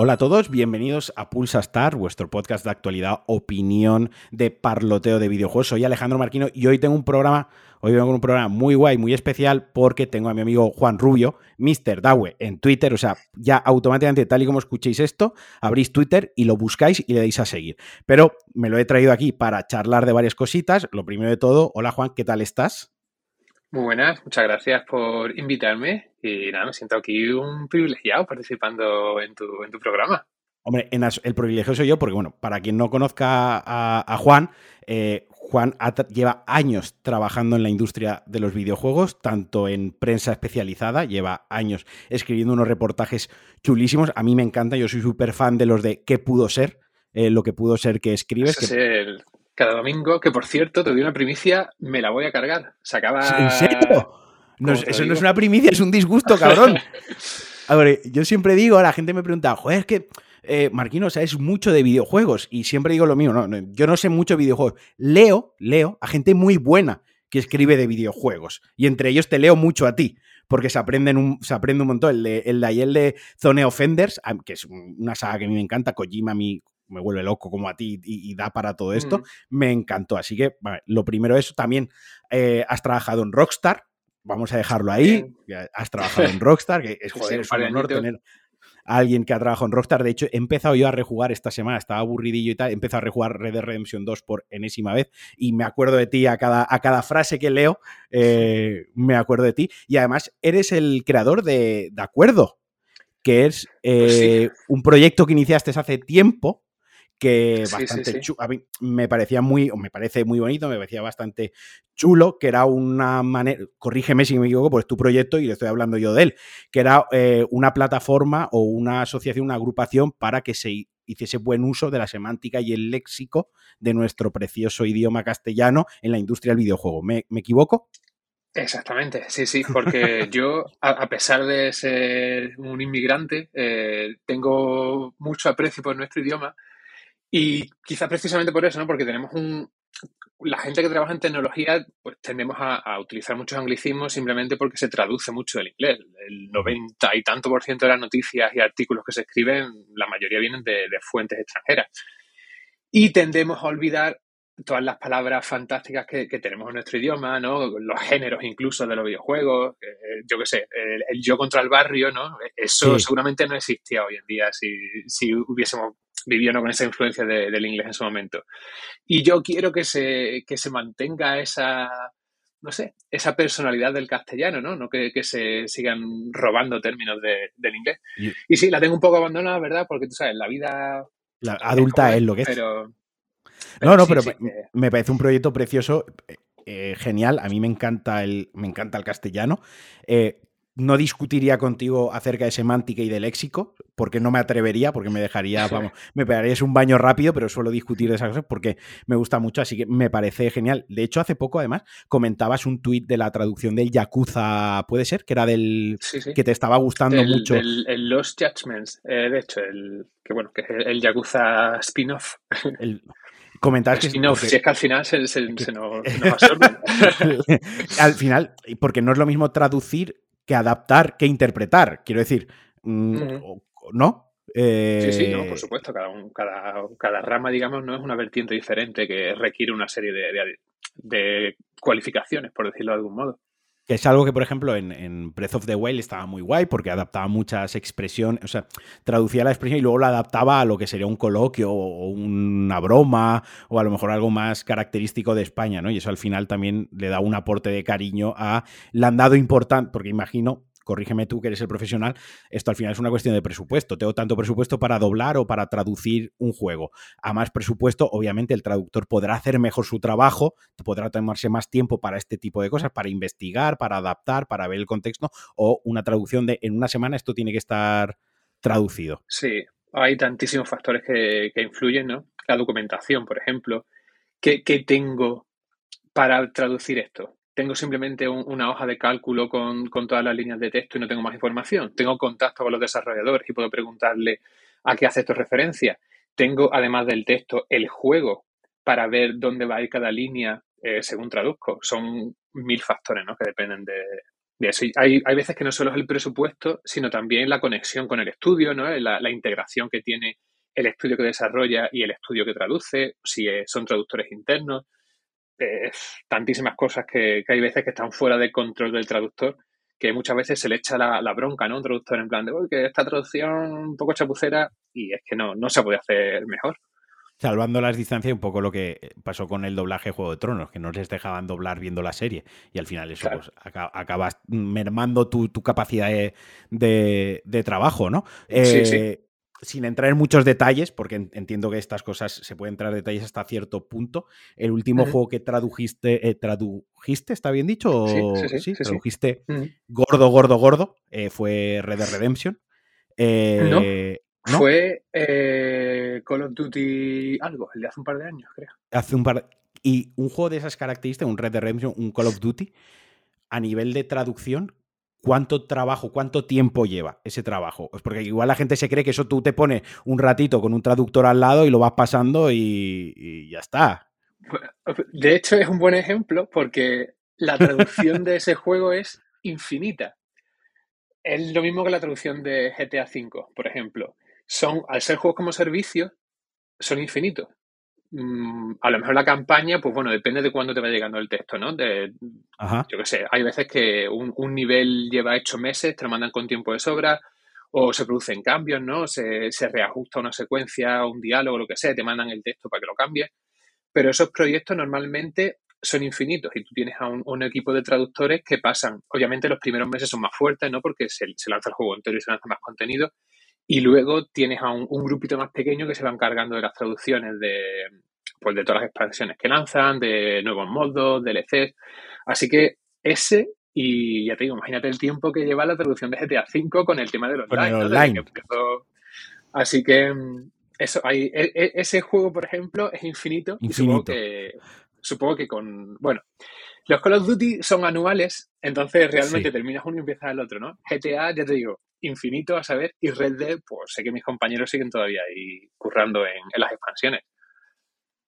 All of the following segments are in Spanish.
Hola a todos, bienvenidos a Pulsa Star, vuestro podcast de actualidad, opinión, de parloteo de videojuegos. Soy Alejandro Marquino y hoy tengo un programa, hoy vengo con un programa muy guay, muy especial, porque tengo a mi amigo Juan Rubio, Mr. Dawe, en Twitter. O sea, ya automáticamente, tal y como escuchéis esto, abrís Twitter y lo buscáis y le dais a seguir. Pero me lo he traído aquí para charlar de varias cositas. Lo primero de todo, hola Juan, ¿qué tal estás? Muy buenas, muchas gracias por invitarme y nada, me siento aquí un privilegiado participando en tu, en tu programa. Hombre, el privilegio soy yo porque, bueno, para quien no conozca a, Juan, eh, Juan lleva años trabajando en la industria de los videojuegos, tanto en prensa especializada, lleva años escribiendo unos reportajes chulísimos. A mí me encanta, yo soy súper fan de los de qué pudo ser, eh, lo que pudo ser que escribes. que cada domingo, que por cierto, te doy una primicia, me la voy a cargar. Se acaba. ¿En serio? eso no es una primicia, es un disgusto, cabrón. A ver, yo siempre digo, la gente me pregunta, joder, es que eh, Marquino, sabes mucho de videojuegos. Y siempre digo lo mismo, no, yo no sé mucho de videojuegos. Leo, leo a gente muy buena que escribe de videojuegos. Y entre ellos te leo mucho a ti, porque se, aprenden un, se aprende un montón. El de, el de ayer de Zone Offenders, que es una saga que a mí me encanta, Kojima, mi me vuelve loco como a ti y, da para todo esto, me encantó. Así que lo primero es, también eh, has trabajado en Rockstar, vamos a dejarlo ahí, has trabajado en Rockstar, que es, joder, es un honor tener a alguien que ha trabajado en Rockstar. De hecho, he empezado yo a rejugar esta semana, estaba aburridillo y tal, he empezado a rejugar Red Dead Redemption 2 por enésima vez y me acuerdo de ti a cada, a cada frase que leo, eh, me acuerdo de ti. Y además, eres el creador de, de Acuerdo, que es pues eh, un proyecto que iniciaste hace tiempo que bastante chulo. A mí me parecía muy, me parece muy bonito, me parecía bastante chulo, que era una manera, corrígeme si me equivoco, pues tu proyecto y le estoy hablando yo de él, que era eh, una plataforma o una asociación, una agrupación para que se hiciese buen uso de la semántica y el léxico de nuestro precioso idioma castellano en la industria del videojuego. ¿Me, equivoco? Exactamente, sí, sí, porque yo, a, pesar de ser un inmigrante, eh, tengo mucho aprecio por nuestro idioma y quizás precisamente por eso, ¿no? Porque tenemos un... La gente que trabaja en tecnología, pues tendemos a, utilizar muchos anglicismos simplemente porque se traduce mucho del inglés. El 90 y tanto por ciento de las noticias y artículos que se escriben, la mayoría vienen de, fuentes extranjeras. Y tendemos a olvidar todas las palabras fantásticas que, tenemos en nuestro idioma, ¿no? Los géneros incluso de los videojuegos, eh, yo qué sé, el, yo contra el barrio, ¿no? Eso seguramente no existía hoy en día si, si hubiésemos viviendo con esa influencia del inglés en su momento. Y yo quiero que se, que se mantenga esa, no sé, esa personalidad del castellano, ¿no? No que, se sigan robando términos del inglés. Y, sí, la tengo un poco abandonada, ¿verdad? Porque tú sabes, la vida... La adulta es, lo que es. Pero, no, no, pero me parece un proyecto precioso, eh, genial. A mí me encanta el, me encanta el castellano. Eh, no discutiría contigo acerca de semántica y de léxico, porque no me atrevería, porque me dejaría, vamos, me pegarías un baño rápido, pero suelo discutir de esas cosas porque me gusta mucho, así que me parece genial. De hecho, hace poco, además, comentabas un tuit de la traducción del Yakuza, ¿puede ser? Que era del... que te estaba gustando mucho. El, el, Lost Judgments, eh, de hecho, el, que bueno, que es el Yakuza spin-off. Comentar que. No, si es que al final se, se, nos, al final, porque no es lo mismo traducir que adaptar, que interpretar. Quiero decir, mm, ¿no? sí, sí, no, por eh, supuesto. Cada, cada, rama, digamos, no es una vertiente diferente que requiere una serie de cualificaciones, por decirlo de algún modo. Que es algo que, por ejemplo, en, Breath of the Wild estaba muy guay porque adaptaba muchas expresiones, o sea, traducía la expresión y luego la adaptaba a lo que sería un coloquio o una broma o a lo mejor algo más característico de España, ¿no? Y eso al final también le da un aporte de cariño a... Le han dado importante, porque imagino corrígeme tú que eres el profesional, esto al final es una cuestión de presupuesto. Tengo tanto presupuesto para doblar o para traducir un juego. A más presupuesto, obviamente el traductor podrá hacer mejor su trabajo, podrá tomarse más tiempo para este tipo de cosas, para investigar, para adaptar, para ver el contexto, o una traducción de en una semana esto tiene que estar traducido. Sí, hay tantísimos factores que, influyen, ¿no? La documentación, por ejemplo. ¿Qué, ¿Qué, tengo para traducir esto? Tengo simplemente una hoja de cálculo con, todas las líneas de texto y no tengo más información. Tengo contacto con los desarrolladores y puedo preguntarle a qué hace esto referencia. Tengo, además del texto, el juego para ver dónde va a ir cada línea eh, según traduzco. Son mil factores ¿no? que dependen de, de eso. hay, hay veces que no solo es el presupuesto, sino también la conexión con el estudio, ¿no? la integración que tiene el estudio que desarrolla y el estudio que traduce, si son traductores internos, tantísimas cosas que, hay veces que están fuera de control del traductor, que muchas veces se le echa la, bronca, ¿no? Un traductor en plan de, que esta traducción un poco chapucera y es que no, no se puede hacer mejor. Salvando las distancias, un poco lo que pasó con el doblaje de Juego de Tronos, que no les dejaban doblar viendo la serie. Y al final eso pues, acabas mermando tu, capacidad de, trabajo, ¿no? sí, sí. Eh, sin entrar en muchos detalles, porque entiendo que estas cosas se pueden entrar en detalles hasta cierto punto. El último juego que tradujiste, eh, tradujiste, ¿está bien dicho? Sí, sí, sí. tradujiste gordo, gordo, gordo. Eh, fue Red Dead Redemption. Eh, no, Fue Call of Duty algo, el de hace un par de años, creo. Hace un par Y un juego de esas características, un Red Dead Redemption, un Call of Duty, a nivel de traducción, cuánto trabajo, cuánto tiempo lleva ese trabajo. Pues porque igual la gente se cree que eso tú te pones un ratito con un traductor al lado y lo vas pasando y, ya está. De hecho, es un buen ejemplo porque la traducción de ese juego es infinita. Es lo mismo que la traducción de GTA V, por ejemplo. Son, al ser juegos como servicio, son infinitos. Mm, a lo mejor la campaña, pues bueno, depende de cuándo te va llegando el texto, ¿no? De, Yo qué sé, hay veces que un, nivel lleva hecho meses, te lo mandan con tiempo de sobra, o se producen cambios, ¿no? Se, reajusta una secuencia, un diálogo, lo que sea, te mandan el texto para que lo cambies. Pero esos proyectos normalmente son infinitos y tú tienes a un, equipo de traductores que pasan, obviamente los primeros meses son más fuertes, ¿no? Porque se, se lanza el juego entero y se lanza más contenido, y luego tienes a un, grupito más pequeño que se va encargando de las traducciones de, pues, de todas las expansiones que lanzan, de nuevos modos, DLCs. Así que ese, y ya te digo, imagínate el tiempo que lleva la traducción de GTA V con el tema de los online. Así que mm, eso, hay, e, e, ese juego, por ejemplo, es infinito. Y supongo que, supongo que con. Bueno, los Call of Duty son anuales, entonces realmente terminas uno y empiezas el otro, ¿no? GTA, ya te digo, infinito a saber, y Red Dead, pues sé que mis compañeros siguen todavía ahí currando en, las expansiones.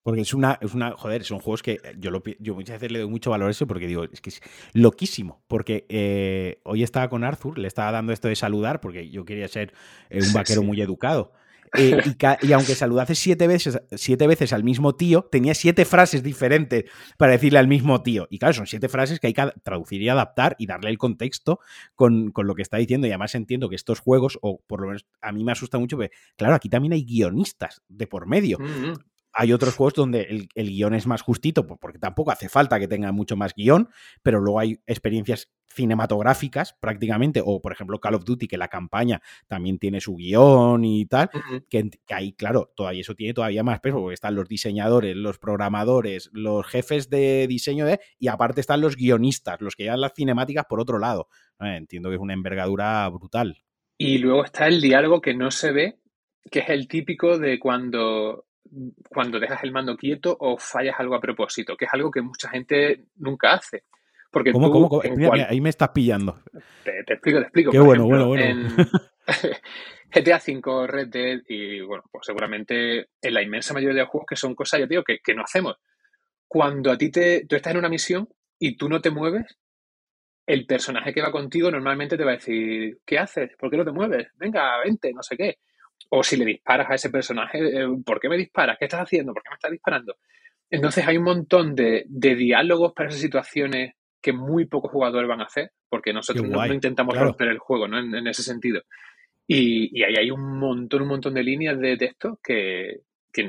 Porque es una, es una, joder, son juegos que yo, lo, yo muchas veces le doy mucho valor a eso porque digo, es que es loquísimo. Porque eh, hoy estaba con Arthur, le estaba dando esto de saludar porque yo quería ser eh, un vaquero muy educado. Eh, y, aunque saludase siete veces, siete veces al mismo tío, tenía siete frases diferentes para decirle al mismo tío. Y claro, son siete frases que hay que traducir y adaptar y darle el contexto con, lo que está diciendo. Y además entiendo que estos juegos, o por lo menos a mí me asusta mucho, porque claro, aquí también hay guionistas de por medio. Mm, mm hay otros juegos donde el, guion es más justito, porque tampoco hace falta que tenga mucho más guion, pero luego hay experiencias cinematográficas prácticamente, o por ejemplo Call of Duty, que la campaña también tiene su guion y tal, que, ahí, claro, todavía eso tiene todavía más peso, porque están los diseñadores, los programadores, los jefes de diseño de, y aparte están los guionistas, los que llevan las cinemáticas por otro lado. Eh, entiendo que es una envergadura brutal. Y luego está el diálogo que no se ve, que es el típico de cuando cuando dejas el mando quieto o fallas algo a propósito, que es algo que mucha gente nunca hace. Porque ¿Cómo, cómo, ahí me estás pillando. Te, explico, te explico. Qué bueno, bueno, bueno. En GTA V, Red Dead y, bueno, pues seguramente en la inmensa mayoría de juegos que son cosas, ya digo, que, que no hacemos. Cuando a ti te, tú estás en una misión y tú no te mueves, el personaje que va contigo normalmente te va a decir, ¿qué haces? ¿Por qué no te mueves? Venga, vente, no sé qué. O si le disparas a ese personaje, eh, ¿por qué me disparas? ¿Qué estás haciendo? ¿Por qué me estás disparando? Entonces hay un montón de, diálogos para esas situaciones que muy pocos jugadores van a hacer, porque nosotros no, intentamos romper el juego, ¿no? En, ese sentido. Y, ahí hay un montón, un montón de líneas de texto que,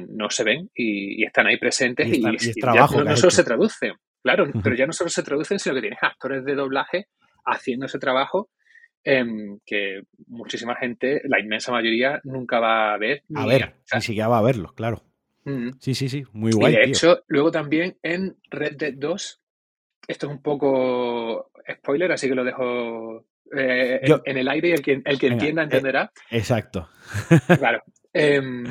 no se ven y, están ahí presentes y, trabajo no, solo se traducen, claro, pero ya no solo se traducen, sino que tienes actores de doblaje haciendo ese trabajo Em, que muchísima gente, la inmensa mayoría, nunca va a ver. A ver, ni siquiera va a verlo, claro. Sí, sí, sí, muy guay. Y de hecho, luego también en Red Dead 2, esto es un poco spoiler, así que lo dejo eh, en, el aire y el que, el que entienda eh, entenderá. exacto. claro. Em,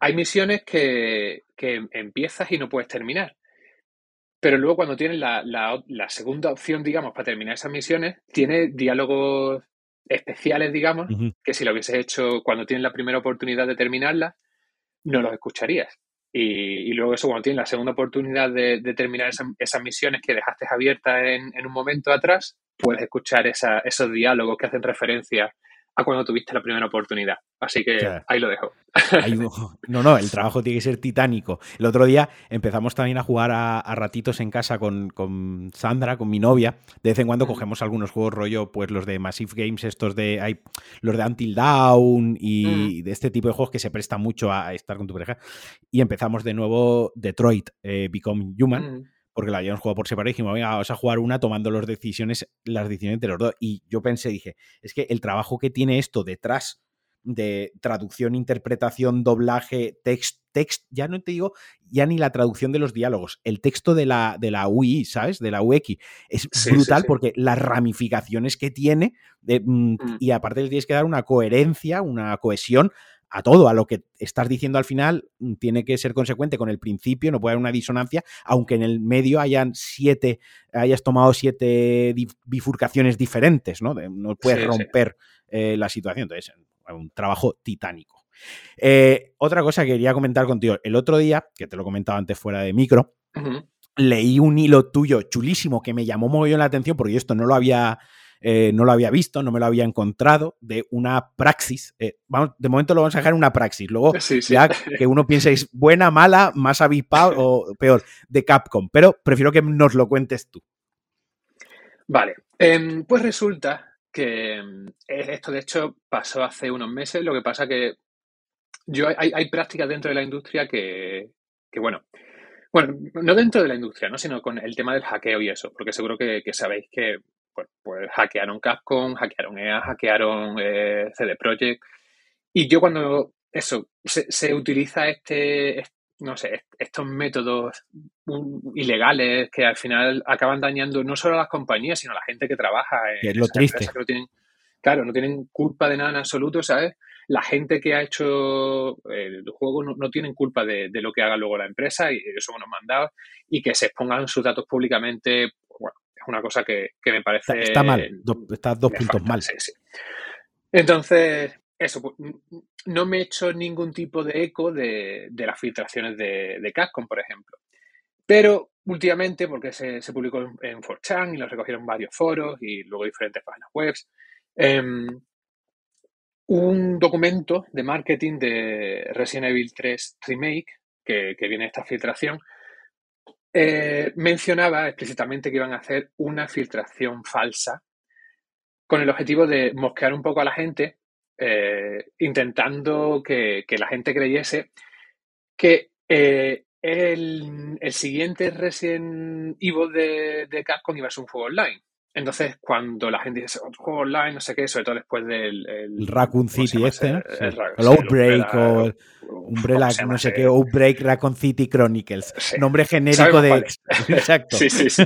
hay misiones que, que empiezas y no puedes terminar. Pero luego cuando tienes la, la, la, segunda opción, digamos, para terminar esas misiones, tiene diálogos especiales, digamos, que si lo hubieses hecho cuando tienes la primera oportunidad de terminarla, no los escucharías. Y, luego eso, cuando tienes la segunda oportunidad de, terminar esas misiones que dejaste abiertas en, en, un momento atrás, puedes escuchar esos diálogos que hacen referencia a cuando tuviste la primera oportunidad. Así que ahí lo dejo. no, no, el trabajo tiene que ser titánico. El otro día empezamos también a jugar a, ratitos en casa con, Sandra, con mi novia. De vez en cuando cogemos algunos juegos rollo, pues los de Massive Games, estos de hay, los de Until Dawn y de este tipo de juegos que se prestan mucho a, estar con tu pareja. Y empezamos de nuevo Detroit, eh, Become Human porque la habíamos jugado por separado y dijimos, venga, vamos a jugar una tomando las decisiones, las decisiones de los dos. Y yo pensé, dije, es que el trabajo que tiene esto detrás de traducción, interpretación, doblaje, text, text, ya no te digo, ya ni la traducción de los diálogos, el texto de la, de la UI, ¿sabes? De la UX, es brutal porque las ramificaciones que tiene, mm, mm. y aparte le tienes que dar una coherencia, una cohesión a todo, a lo que estás diciendo al final, mm, tiene que ser consecuente con el principio, no puede haber una disonancia, aunque en el medio hayan siete, hayas tomado siete bifurcaciones diferentes, ¿no? No puedes romper eh, la situación. Entonces, un trabajo titánico. Eh, otra cosa que quería comentar contigo, el otro día, que te lo comentaba antes fuera de micro, leí un hilo tuyo chulísimo que me llamó muy bien la atención porque esto no lo había eh, no lo había visto, no me lo había encontrado, de una praxis. Eh, vamos, de momento lo vamos a dejar en una praxis. Luego, ya que uno piense es buena, mala, más avispado o peor, de Capcom. Pero prefiero que nos lo cuentes tú. Vale, em, pues resulta que em, esto de hecho pasó hace unos meses. Lo que pasa que yo hay, prácticas dentro de la industria que, bueno, bueno, no dentro de la industria, ¿no? sino con el tema del hackeo y eso, porque seguro que sabéis que pues, pues hackearon Capcom, hackearon EA, hackearon eh, CD Projekt. Y yo cuando eso, se, utiliza este, no sé, estos métodos ilegales que al final acaban dañando no solo a las compañías, sino a la gente que trabaja en es lo triste. Que no tienen, claro, no tienen culpa de nada en absoluto, ¿sabes? La gente que ha hecho el juego no, tienen culpa de, lo que haga luego la empresa y son unos mandados y que se expongan sus datos públicamente, es una cosa que, me parece... Está, mal, está dos puntos mal. Entonces, eso, pues, no me he hecho ningún tipo de eco de, las filtraciones de, de, Capcom, por ejemplo. Pero últimamente, porque se, publicó en, 4chan y lo recogieron varios foros y luego diferentes páginas web, em, un documento de marketing de Resident Evil 3 Remake, que, que viene esta filtración, eh, mencionaba explícitamente que iban a hacer una filtración falsa con el objetivo de mosquear un poco a la gente, eh, intentando que, la gente creyese que eh, el, siguiente Resident Evil de, de Capcom iba a ser un juego online. Entonces, cuando la gente dice otro juego online, no sé qué, sobre todo después del. El, Raccoon City este, ¿no? El, Outbreak o Umbrella, no sé qué, Outbreak Raccoon City Chronicles. Nombre genérico de. Exacto. Sí, sí, sí.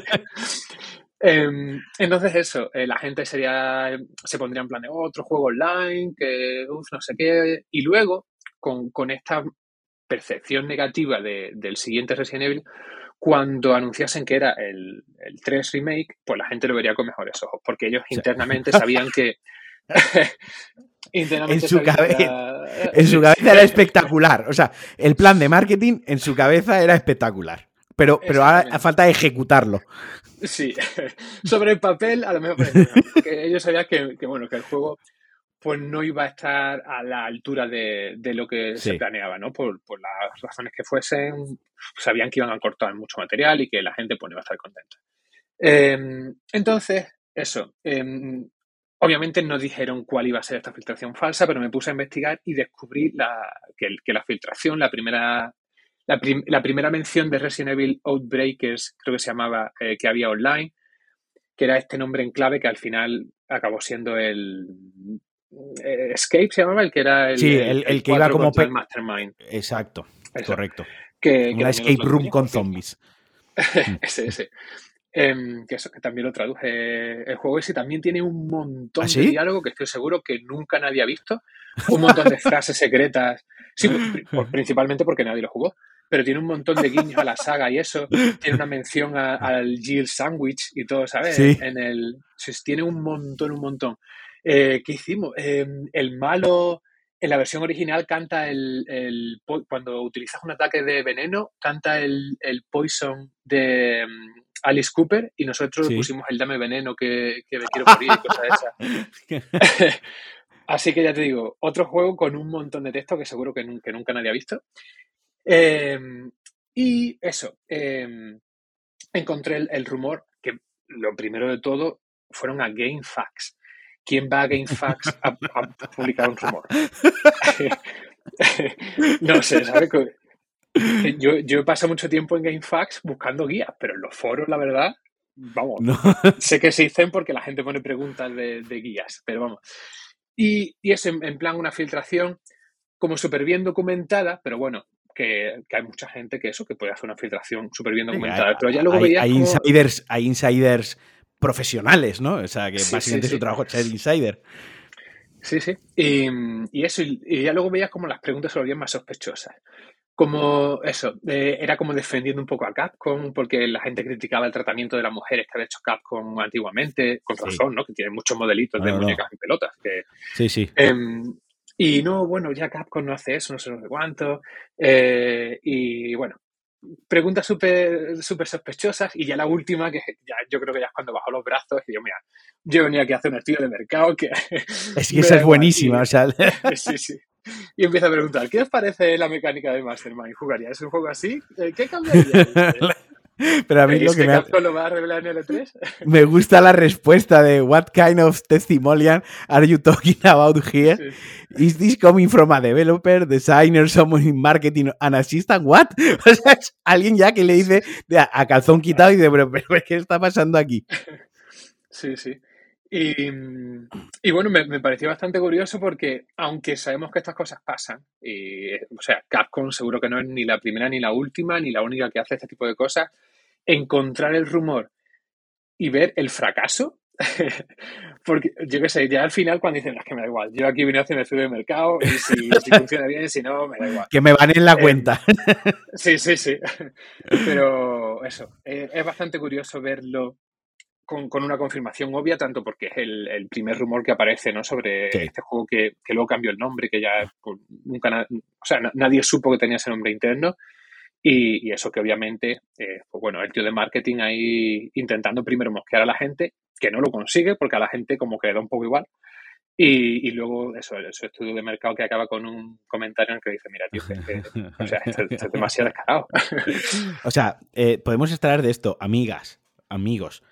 Em, entonces, eso, eh, la gente sería. Se pondría en plan de otro juego online, que uf, no sé qué. Y luego, con, con esta percepción negativa de, del siguiente Resident Evil, cuando anunciasen que era el, 3 remake, pues la gente lo vería con mejores ojos, porque ellos internamente sabían que... en, su cabeza, en su cabeza era espectacular. O sea, el plan de marketing en su cabeza era espectacular. Pero, pero ahora falta ejecutarlo. Sí, sobre el papel a lo mejor, porque ellos sabían que, que, bueno, que el juego pues no iba a estar a la altura de, lo que se planeaba, ¿no? Por, las razones que fuesen, sabían que iban a cortar mucho material y que la gente pues, iba a estar contenta. Em, entonces, eso. Em, obviamente no dijeron cuál iba a ser esta filtración falsa, pero me puse a investigar y descubrí que, la filtración, la primera, la, primera mención de Resident Evil Outbreakers, creo que se llamaba, eh, que había online, que era este nombre en clave que al final acabó siendo el eh, Escape se llamaba el que era el, sí, el, que iba como Mastermind. Exacto, correcto. Que, Una escape room con zombies. ese, ese. Em, que, eso, que también lo traduje el juego ese también tiene un montón ¿Ah, de diálogo que estoy seguro que nunca nadie ha visto un montón de frases secretas sí, principalmente porque nadie lo jugó pero tiene un montón de guiños a la saga y eso tiene una mención al Jill Sandwich y todo ¿sabes? en el tiene un montón un montón eh, ¿Qué hicimos? Em, el malo en la versión original canta el, cuando utilizas un ataque de veneno, canta el, poison de mm, Alice Cooper y nosotros pusimos el dame veneno que, me quiero morir y cosas de esas. Así que ya te digo, otro juego con un montón de texto que seguro que, nunca, nadie ha visto. Em, y eso, em, encontré el, rumor que lo primero de todo fueron a GameFAQs. ¿Quién va a GameFAQs a, publicar un rumor? no sé, ¿sabes? Yo, yo he pasado mucho tiempo en GameFAQs buscando guías, pero en los foros, la verdad, vamos, sé que se dicen porque la gente pone preguntas de, guías, pero vamos. Y, y es en, plan una filtración como súper bien documentada, pero bueno, que, hay mucha gente que eso, que puede hacer una filtración súper bien documentada. pero ya luego hay, hay insiders, hay insiders profesionales, ¿no? O sea, que básicamente su trabajo es ser insider. Sí, sí. Y, eso, y, ya luego veías como las preguntas se volvían más sospechosas. Como eso, eh, era como defendiendo un poco a Capcom, porque la gente criticaba el tratamiento de las mujeres que había hecho Capcom antiguamente, con razón, ¿no? Que tiene muchos modelitos de muñecas y pelotas. Que, sí, sí. Em, y no, bueno, ya Capcom no hace eso, no sé, no cuánto. Eh, y bueno, preguntas súper super sospechosas y ya la última, que ya yo creo que ya es cuando bajó los brazos y yo, mira, yo venía aquí a hacer un estudio de mercado que... Es que esa es buenísima, o sea... Sí, sí. Y empieza a preguntar, ¿qué os parece la mecánica de Mastermind? ¿Jugaría? ¿Es un juego así? Eh, ¿Qué cambiaría? Pero a mí lo que, me, lo va a revelar en L3? me gusta la respuesta de What kind of testimonial are you talking about here? Is this coming from a developer, designer, someone in marketing, an assistant? What? O sea, es alguien ya que le dice a calzón quitado y dice, pero, pero ¿qué está pasando aquí? Sí, sí. Y, bueno, me, pareció bastante curioso porque, aunque sabemos que estas cosas pasan, y, o sea, Capcom seguro que no es ni la primera ni la última, ni la única que hace este tipo de cosas, encontrar el rumor y ver el fracaso. porque yo qué sé, ya al final cuando dicen, es que me da igual, yo aquí vine a hacer el estudio de mercado y si, funciona bien, si no, me da igual. Que me van en la eh, cuenta. sí, sí, sí. Pero eso, eh, es bastante curioso verlo con, una confirmación obvia, tanto porque es el, primer rumor que aparece ¿no? sobre este juego que, luego cambió el nombre, que ya pues, nunca, o sea, nadie supo que tenía ese nombre interno. Y, eso que obviamente, eh, pues bueno, el tío de marketing ahí intentando primero mosquear a la gente, que no lo consigue porque a la gente como que le da un poco igual. Y, luego eso, ese estudio de mercado que acaba con un comentario en el que dice, mira, tío, o sea, esto, es demasiado descarado. o sea, eh, podemos extraer de esto, amigas, amigos,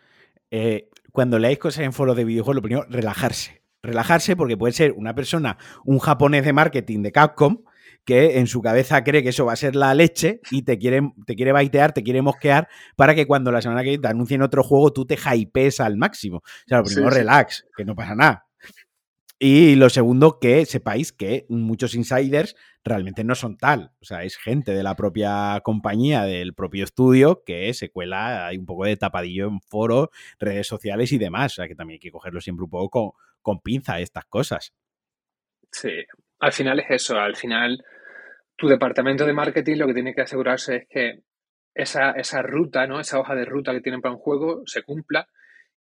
eh, cuando leáis cosas en foros de videojuegos, lo primero, relajarse. Relajarse porque puede ser una persona, un japonés de marketing de Capcom, que en su cabeza cree que eso va a ser la leche y te quiere, te quiere baitear, te quiere mosquear para que cuando la semana que viene te anuncien otro juego tú te hypees al máximo. O sea, lo primero, relax, que no pasa nada. Y lo segundo, que sepáis que muchos insiders realmente no son tal. O sea, es gente de la propia compañía, del propio estudio, que se cuela, hay un poco de tapadillo en foros, redes sociales y demás. O sea, que también hay que cogerlo siempre un poco con, con pinza estas cosas. Sí, al final es eso. Al final, tu departamento de marketing lo que tiene que asegurarse es que esa, esa ruta, ¿no? Esa hoja de ruta que tienen para un juego se cumpla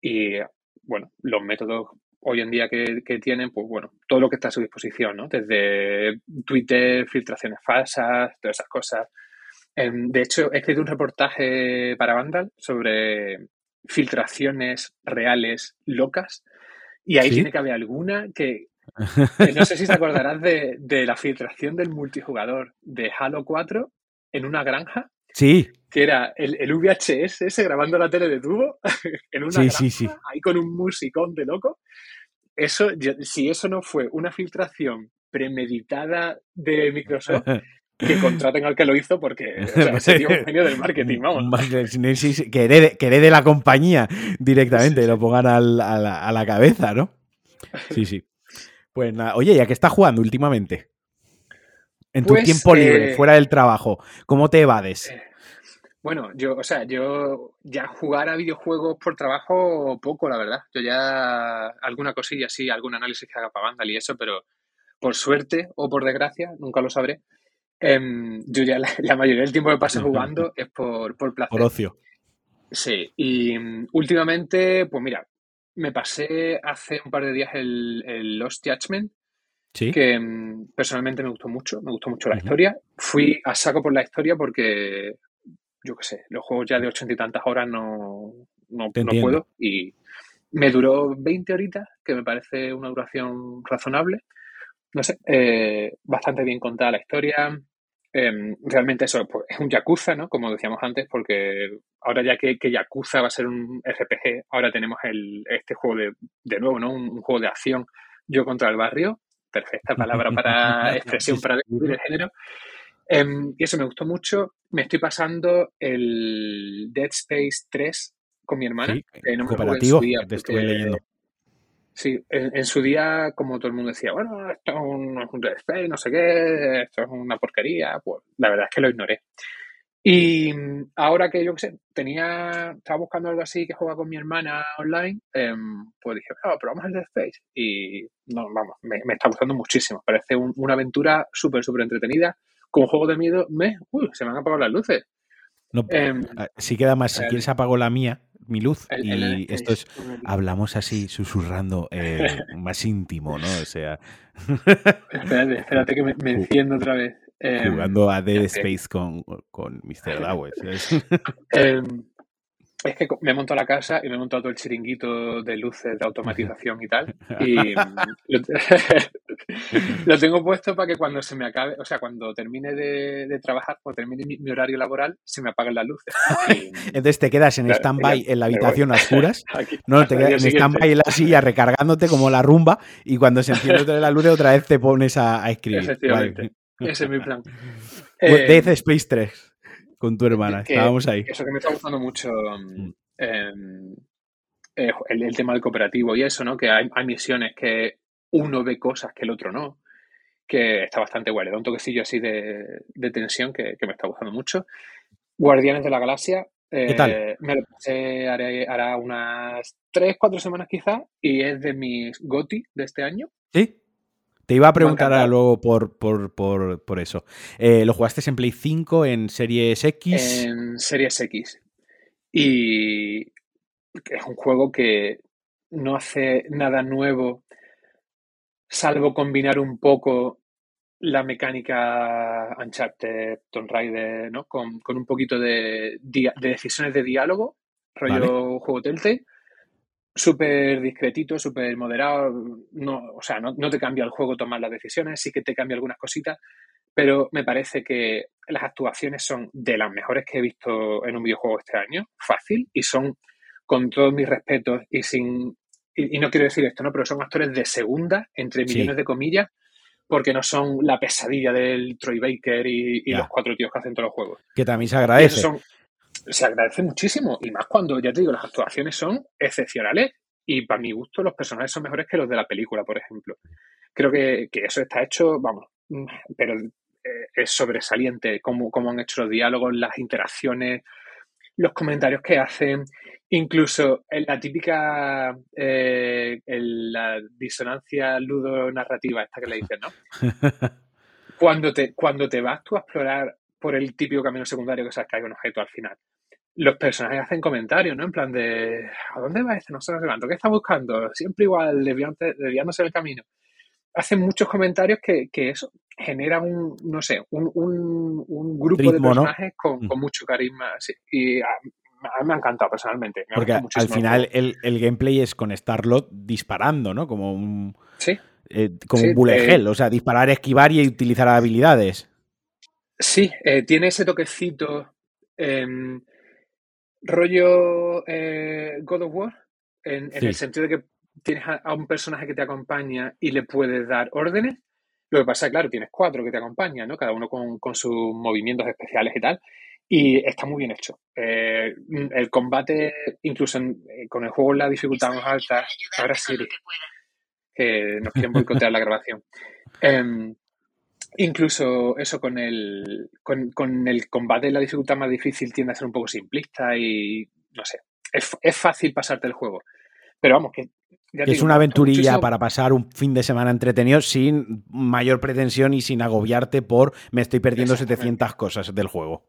y bueno, los métodos hoy en día que, tienen, pues bueno, todo lo que está a su disposición, ¿no? Desde Twitter, filtraciones falsas, todas esas cosas. Em, de hecho, he escrito un reportaje para Vandal sobre filtraciones reales locas y ahí tiene que haber alguna que, no sé si te acordarás de, de, la filtración del multijugador de Halo 4 en una granja. Sí. Que era el, el VHS ese grabando la tele de tubo en una granja, ahí con un musicón de loco eso, si eso no fue una filtración premeditada de Microsoft, que contraten al que lo hizo porque o sea, sería un genio del marketing, vamos. Que herede, la compañía directamente y lo pongan a, la, cabeza, ¿no? Sí, sí. Pues nada, oye, ¿ya que estás jugando últimamente? En tu pues, tiempo libre, eh, fuera del trabajo, ¿cómo te evades? Bueno, yo, o sea, yo ya jugar a videojuegos por trabajo poco, la verdad. Yo ya alguna cosilla, sí, algún análisis que haga para Vandal y eso, pero por suerte o por desgracia, nunca lo sabré. Em, yo ya la, mayoría del tiempo que paso jugando es por, por placer. Por ocio. Sí, y mm, últimamente, pues mira, me pasé hace un par de días el, el Lost Judgment, que mm, personalmente me gustó mucho, me gustó mucho la historia. Fui a saco por la historia porque, yo qué sé, los juegos ya de ochenta y tantas horas no, no, puedo. Y me duró 20 horitas, que me parece una duración razonable. No sé, eh, bastante bien contada la historia. Em, realmente eso pues, es un Yakuza, ¿no? Como decíamos antes, porque ahora ya que, que Yakuza va a ser un RPG, ahora tenemos el, este juego de, de nuevo, ¿no? Un, juego de acción, yo contra el barrio, perfecta palabra para expresión para describir el género. Em, y eso me gustó mucho. Me estoy pasando el Dead Space 3 con mi hermana. Sí, no cooperativo, que te estuve leyendo. Sí, en, su día, como todo el mundo decía, bueno, esto es un, un Space, no sé qué, esto es una porquería, pues la verdad es que lo ignoré. Y ahora que yo qué sé, tenía, estaba buscando algo así que juega con mi hermana online, em, pues dije, pero probamos el Dead Space. Y no, vamos, me, está gustando muchísimo. Parece una aventura súper, súper entretenida. Con juego de miedo, me, uy, se me han apagado las luces. No, em, ah, sí queda más, si quieres apago la mía, mi luz y esto es, hablamos así susurrando eh, más íntimo, ¿no? O sea... espérate, espérate que me, enciendo otra vez. Jugando a Dead Space con, con Mr. Dawes. Es que me he montado la casa y me he montado todo el chiringuito de luces, de automatización y tal. Y lo, tengo puesto para que cuando se me acabe, o sea, cuando termine de, trabajar o termine mi, horario laboral, se me apaguen las luces. Entonces te quedas en stand-by en la habitación a oscuras. no, te quedas en stand-by en la silla recargándote como la rumba y cuando se enciende la luz otra vez te pones a, escribir. Efectivamente. Ese es mi plan. Death Space 3 con tu hermana. Estábamos ahí. Eso que me está gustando mucho mm, em, eh, el, tema del cooperativo y eso, ¿no? Que hay, misiones que uno ve cosas que el otro no. Que está bastante guay. Le da un toquecillo así de, tensión que, me está gustando mucho. Guardianes de la Galaxia. ¿Qué tal? Eh, me lo pasé hará unas 3, 4 semanas quizás y es de mis GOTI de este año. Sí. Te iba a preguntar luego por, por, eso. Eh, ¿Lo jugaste en Play 5, en Series X? En Series X. Y es un juego que no hace nada nuevo, salvo combinar un poco la mecánica Uncharted, Tomb Raider, ¿no? Con, un poquito de, decisiones de diálogo, rollo juego Telltale súper discretito, súper moderado, no, o sea, no, te cambia el juego tomar las decisiones, sí que te cambia algunas cositas, pero me parece que las actuaciones son de las mejores que he visto en un videojuego este año, fácil, y son, con todos mis respetos y sin, y, no quiero decir esto, ¿no? Pero son actores de segunda, entre millones de comillas, porque no son la pesadilla del Troy Baker y, los cuatro tíos que hacen todos los juegos. Que también se agradece se agradece muchísimo. Y más cuando, ya te digo, las actuaciones son excepcionales y para mi gusto los personajes son mejores que los de la película, por ejemplo. Creo que, eso está hecho, vamos, pero eh, es sobresaliente cómo, cómo, han hecho los diálogos, las interacciones, los comentarios que hacen, incluso en la típica eh, en la disonancia ludo-narrativa esta que le dicen, ¿no? Cuando te, cuando te vas tú a explorar por el típico camino secundario que sabes que hay un objeto al final. Los personajes hacen comentarios, ¿no? En plan de, ¿a dónde va este? No sé qué está buscando, siempre igual, desviándose del camino. Hacen muchos comentarios que, eso genera un, no sé, un, grupo de personajes mm. con, mucho carisma. Y a, mí me ha encantado personalmente. Porque al final el, gameplay es con Starlot disparando, ¿no? Como un. Sí. Eh, como un bullet hell, o sea, disparar, esquivar y utilizar habilidades. Sí, eh, tiene ese toquecito em, rollo eh, God of War, en, el sentido de que tienes a, un personaje que te acompaña y le puedes dar órdenes. Lo que pasa, claro, tienes cuatro que te acompañan, ¿no? Cada uno con, sus movimientos especiales y tal. Y está muy bien hecho. Eh, el combate, incluso con el juego en la dificultad más alta, ahora sí, que nos quieren boicotear la grabación. Em, Incluso eso con el, con, el combate, la dificultad más difícil tiende a ser un poco simplista y no sé, es, fácil pasarte el juego. Pero vamos, que... es una aventurilla para pasar un fin de semana entretenido sin mayor pretensión y sin agobiarte por me estoy perdiendo 700 cosas del juego.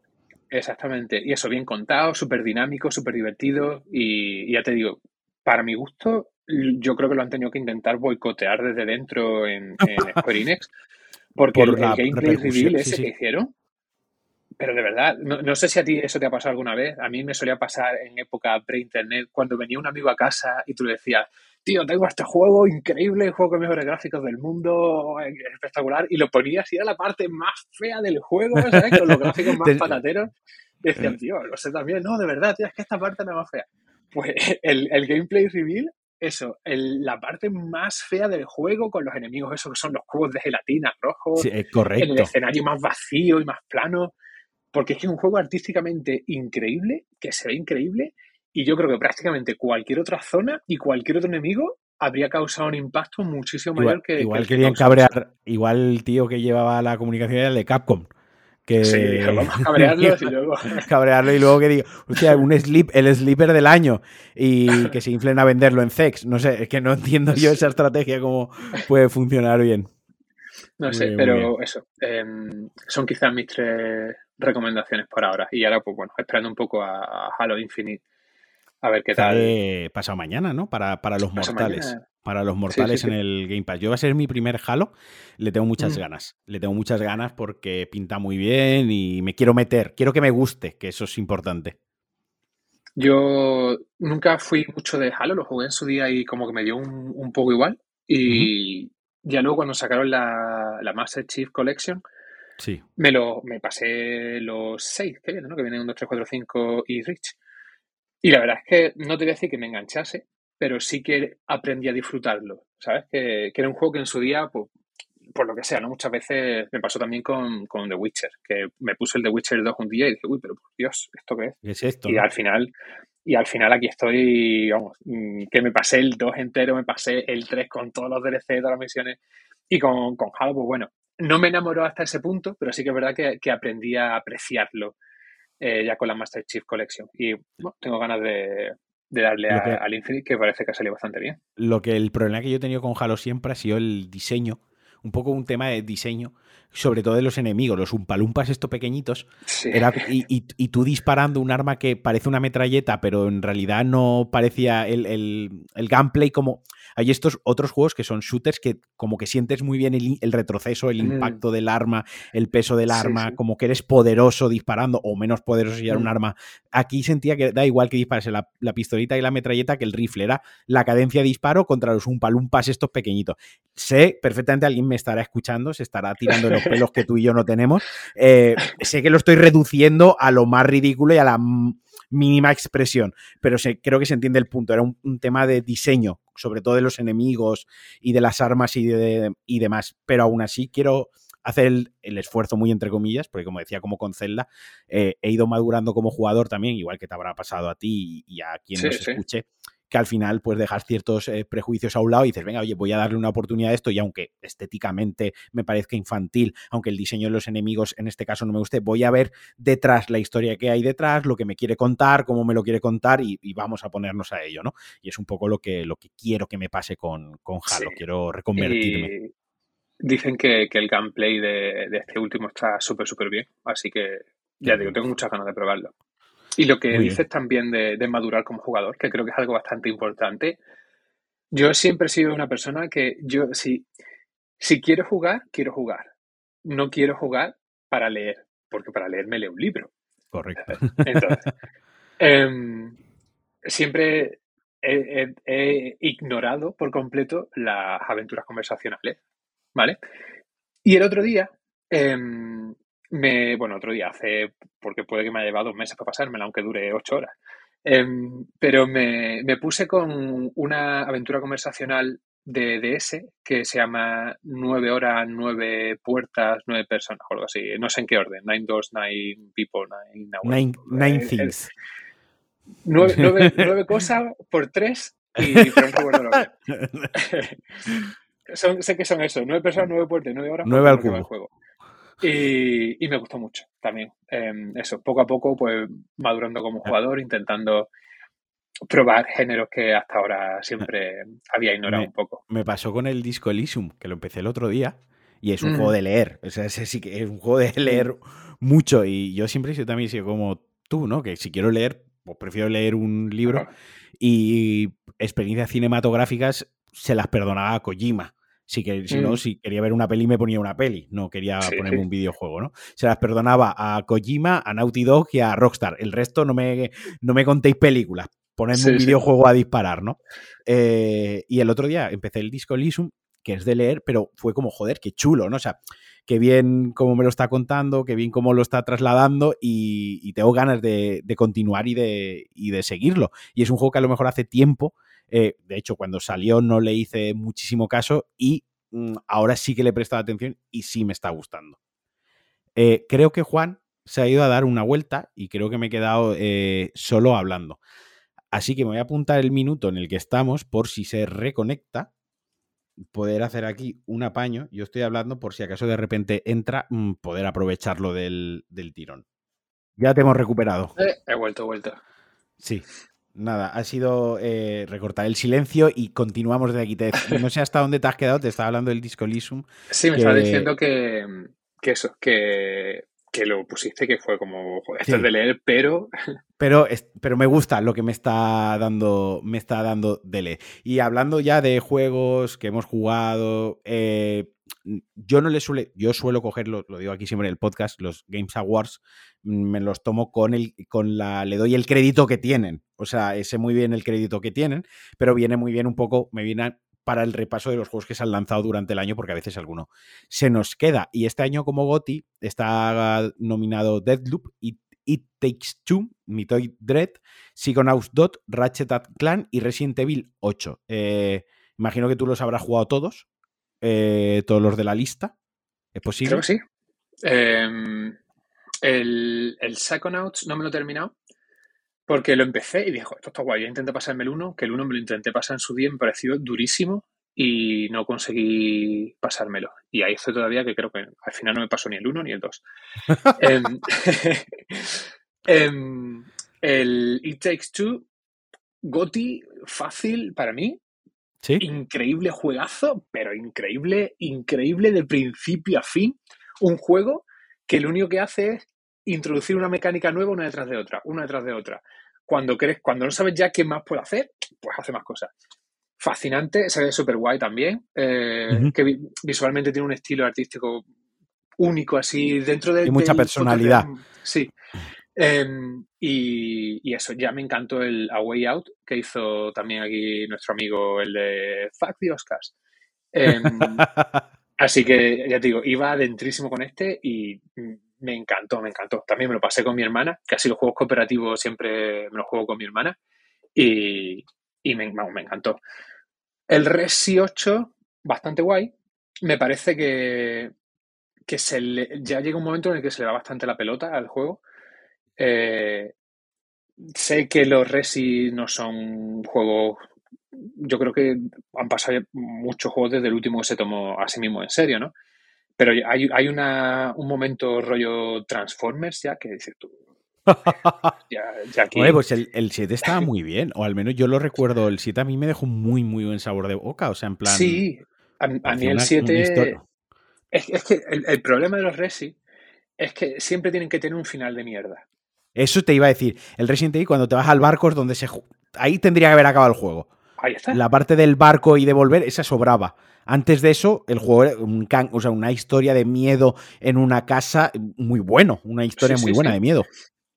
Exactamente. Y eso bien contado, súper dinámico, súper divertido y ya te digo, para mi gusto yo creo que lo han tenido que intentar boicotear desde dentro en, Square Enix. Porque el, gameplay reveal ese que hicieron. Pero de verdad, no, sé si a ti eso te ha pasado alguna vez. A mí me solía pasar en época pre-internet, cuando venía un amigo a casa y tú le decías, tío, tengo este juego increíble, el juego con mejores gráficos del mundo, espectacular, y lo ponías y era la parte más fea del juego, ¿sabes? Con los gráficos más patateros. Decían, eh. tío, lo sé también, no, de verdad, tío, es que esta parte es la más fea. Pues el, el gameplay reveal eso, la parte más fea del juego con los enemigos, esos que son los cubos de gelatina rojos, sí, correcto. el escenario más vacío y más plano, porque es que es un juego artísticamente increíble, que se ve increíble, y yo creo que prácticamente cualquier otra zona y cualquier otro enemigo habría causado un impacto muchísimo mayor que. Igual querían cabrear, igual el tío que llevaba la comunicación era el de Capcom. Que... Sí, vamos a y luego. cabrearlo y luego que digo, hostia, un sleep, el sleeper del año y que se inflen a venderlo en Zex. No sé, es que no entiendo yo esa estrategia cómo puede funcionar bien. No sé, pero eso. Em, son quizás mis tres recomendaciones por ahora. Y ahora, pues bueno, esperando un poco a, Halo Infinite. A ver qué tal. pasado mañana, ¿no? Para, los mortales para los mortales en el Game Pass. Yo va a ser mi primer Halo, le tengo muchas mm. ganas. Le tengo muchas ganas porque pinta muy bien y me quiero meter, quiero que me guste, que eso es importante. Yo nunca fui mucho de Halo, lo jugué en su día y como que me dio un, poco igual. Y ya luego cuando sacaron la, la, Master Chief Collection, sí. me, lo, me pasé los seis que vienen, ¿no? que vienen 1, 2, 3, 4, 5 y Rich. Y la verdad es que no te voy a decir que me enganchase, pero sí que aprendí a disfrutarlo, ¿sabes? Que, era un juego que en su día, pues, por lo que sea, ¿no? Muchas veces me pasó también con, The Witcher, que me puse el The Witcher 2 un día y dije, uy, pero por Dios, ¿esto qué es? es esto? Y al final, y al final aquí estoy, vamos, mm, que me pasé el 2 entero, me pasé el 3 con todos los DLC, todas las misiones, y con, con Halo, pues bueno, no me enamoró hasta ese punto, pero sí que es verdad que, aprendí a apreciarlo eh, ya con la Master Chief Collection. Y bueno, tengo ganas de, de darle al Infinite, que parece que ha salido bastante bien. Lo que el problema que yo he tenido con Halo siempre ha sido el diseño, un poco un tema de diseño, sobre todo de los enemigos, los umpalumpas estos pequeñitos, era, y, y, tú disparando un arma que parece una metralleta, pero en realidad no parecía el, el, el gameplay como hay estos otros juegos que son shooters que como que sientes muy bien el, retroceso, el mm. impacto del arma, el peso del arma, como que eres poderoso disparando o menos poderoso si era un mm. arma. Aquí sentía que da igual que disparase la, pistolita y la metralleta que el rifle, era la cadencia de disparo contra los umpalumpas estos pequeñitos. Sé perfectamente, alguien me estará escuchando, se estará tirando los pelos que tú y yo no tenemos. Eh, sé que lo estoy reduciendo a lo más ridículo y a la mínima expresión, pero creo que se entiende el punto. Era un, tema de diseño, sobre todo de los enemigos y de las armas y, y demás. Pero aún así quiero hacer el, esfuerzo muy entre comillas, porque como decía, como con Zelda, eh, he ido madurando como jugador también, igual que te habrá pasado a ti y, a quien nos escuche que al final pues dejas ciertos eh, prejuicios a un lado y dices, venga, oye, voy a darle una oportunidad a esto y aunque estéticamente me parezca infantil, aunque el diseño de los enemigos en este caso no me guste, voy a ver detrás la historia que hay detrás, lo que me quiere contar, cómo me lo quiere contar y, vamos a ponernos a ello, ¿no? Y es un poco lo que, lo que quiero que me pase con, con Halo, quiero reconvertirme. dicen que, el gameplay de, este último está súper, súper bien, así que ya digo, tengo muchas ganas de probarlo. Y lo que dices también de, madurar como jugador, que creo que es algo bastante importante. Yo siempre he sido una persona que yo, si, si quiero jugar, quiero jugar. No quiero jugar para leer, porque para leer me leo un libro. Correcto. Entonces, em, siempre he, ignorado por completo las aventuras conversacionales, ¿vale? Y el otro día em, me, bueno, otro día, hace, porque puede que me haya llevado dos meses para pasármela, aunque dure ocho horas. Em, pero me, puse con una aventura conversacional de DS que se llama Nueve horas, nueve puertas, nueve personas, o algo así. No sé en qué orden. Nine doors, nine people, nine, nine, eh, things. nueve, cosas por tres y pero no recuerdo lo que. sé que son eso, nueve personas, nueve puertas, nueve horas. Nueve al juego. Y, me gustó mucho también. Em, eso, poco a poco, pues madurando como jugador, intentando probar géneros que hasta ahora siempre había ignorado un poco. Me pasó con el disco Elysium, que lo empecé el otro día, y es un juego de leer. O sea, ese sí que es un juego de leer mucho. Y yo siempre he sido también sido como tú, ¿no? Que si quiero leer, pues prefiero leer un libro. y experiencias cinematográficas se las perdonaba a Kojima. Si, que, si no, mm. si quería ver una peli, me ponía una peli. No quería ponerme un videojuego, ¿no? Se las perdonaba a Kojima, a Naughty Dog y a Rockstar. El resto no me, no me contéis películas. Ponedme un videojuego a disparar, ¿no? Eh, y el otro día empecé el disco Elysium, que es de leer, pero fue como, joder, qué chulo, ¿no? O sea, qué bien cómo me lo está contando, qué bien cómo lo está trasladando y, tengo ganas de, continuar y de, y de seguirlo. Y es un juego que a lo mejor hace tiempo eh, de hecho, cuando salió no le hice muchísimo caso y mm, ahora sí que le he prestado atención y sí me está gustando. Eh, creo que Juan se ha ido a dar una vuelta y creo que me he quedado eh, solo hablando. Así que me voy a apuntar el minuto en el que estamos por si se reconecta. Poder hacer aquí un apaño. Yo estoy hablando por si acaso de repente entra, mm, poder aprovecharlo del, del tirón. Ya te hemos recuperado. he vuelto, he vuelto. Sí. Nada, ha sido eh, recortar el silencio y continuamos de aquí. no sé hasta dónde te has quedado, te estaba hablando del disco Lisum. Sí, me estaba diciendo que, eso, que, lo pusiste, que fue como, joder, esto es de leer, pero... Pero, pero me gusta lo que me está dando, me está dando de leer. Y hablando ya de juegos que hemos jugado, eh, yo no le suele, yo suelo cogerlo, lo digo aquí siempre en el podcast, los Games Awards, mm, me los tomo con el, con la, le doy el crédito que tienen. O sea, sé muy bien el crédito que tienen, pero viene muy bien un poco, me viene para el repaso de los juegos que se han lanzado durante el año, porque a veces alguno se nos queda. Y este año, como GOTI, está nominado Deadloop It Takes Two, Mitoid Dread, Psychonauts Dot, Ratchet Clan y Resident Evil 8. Eh, imagino que tú los habrás jugado todos. Eh, todos los de la lista. ¿Es posible? Creo que sí. Em, el, el Psychonauts no me lo he terminado porque lo empecé y dije, esto está guay, yo intenté pasarme el 1, que el 1 me lo intenté pasar en su día, me pareció durísimo y no conseguí pasármelo. Y ahí estoy todavía que creo que al final no me pasó ni el 1 ni el 2. Em, em, el It Takes Two, Goti, fácil para mí, Increíble juegazo, pero increíble, increíble de principio a fin. Un juego que lo único que hace es introducir una mecánica nueva una detrás de otra, una detrás de otra. Cuando crees, cuando no sabes ya qué más puede hacer, pues hace más cosas. Fascinante, se ve súper guay también, eh, que visualmente tiene un estilo artístico único así dentro de... Y mucha personalidad. Sí. Em, y, eso, ya me encantó el A Way Out que hizo también aquí nuestro amigo, el de Fuck the Oscars. Em, así que ya te digo, iba adentrísimo con este y me encantó, me encantó. También me lo pasé con mi hermana, casi los juegos cooperativos siempre me los juego con mi hermana y, me, me, encantó. El Resi 8, bastante guay. Me parece que, que se ya llega un momento en el que se le da bastante la pelota al juego eh, sé que los Resi no son juegos. Yo creo que han pasado muchos juegos desde el último que se tomó a sí mismo en serio, ¿no? Pero hay, hay una, un momento rollo Transformers ya que dices tú. ya, ya pues el, el 7 estaba muy bien, o al menos yo lo recuerdo. El 7 a mí me dejó muy, muy buen sabor de boca, o sea, en plan. Sí, a, mí el 7. Es, es, que el, el problema de los Resi es que siempre tienen que tener un final de mierda. Eso te iba a decir. El Resident Evil, cuando te vas al barco, es donde se. Ahí tendría que haber acabado el juego. Ahí está. La parte del barco y de volver, esa sobraba. Antes de eso, el juego era un o sea, una historia de miedo en una casa muy bueno. Una historia muy buena de miedo.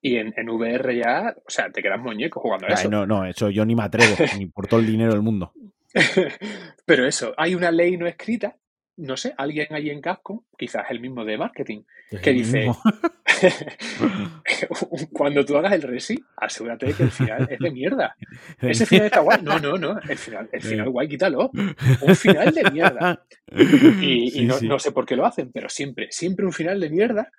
Y en, VR ya, o sea, te quedas muñeco jugando a eso. No, no, eso yo ni me atrevo, ni por todo el dinero del mundo. Pero eso, hay una ley no escrita no sé, alguien ahí en Capcom, quizás el mismo de marketing, que dice, cuando tú hagas el resi, asegúrate de que el final es de mierda. Ese final está guay. No, no, no, el final, el final guay, quítalo. Un final de mierda. Y, no, sé por qué lo hacen, pero siempre, siempre un final de mierda.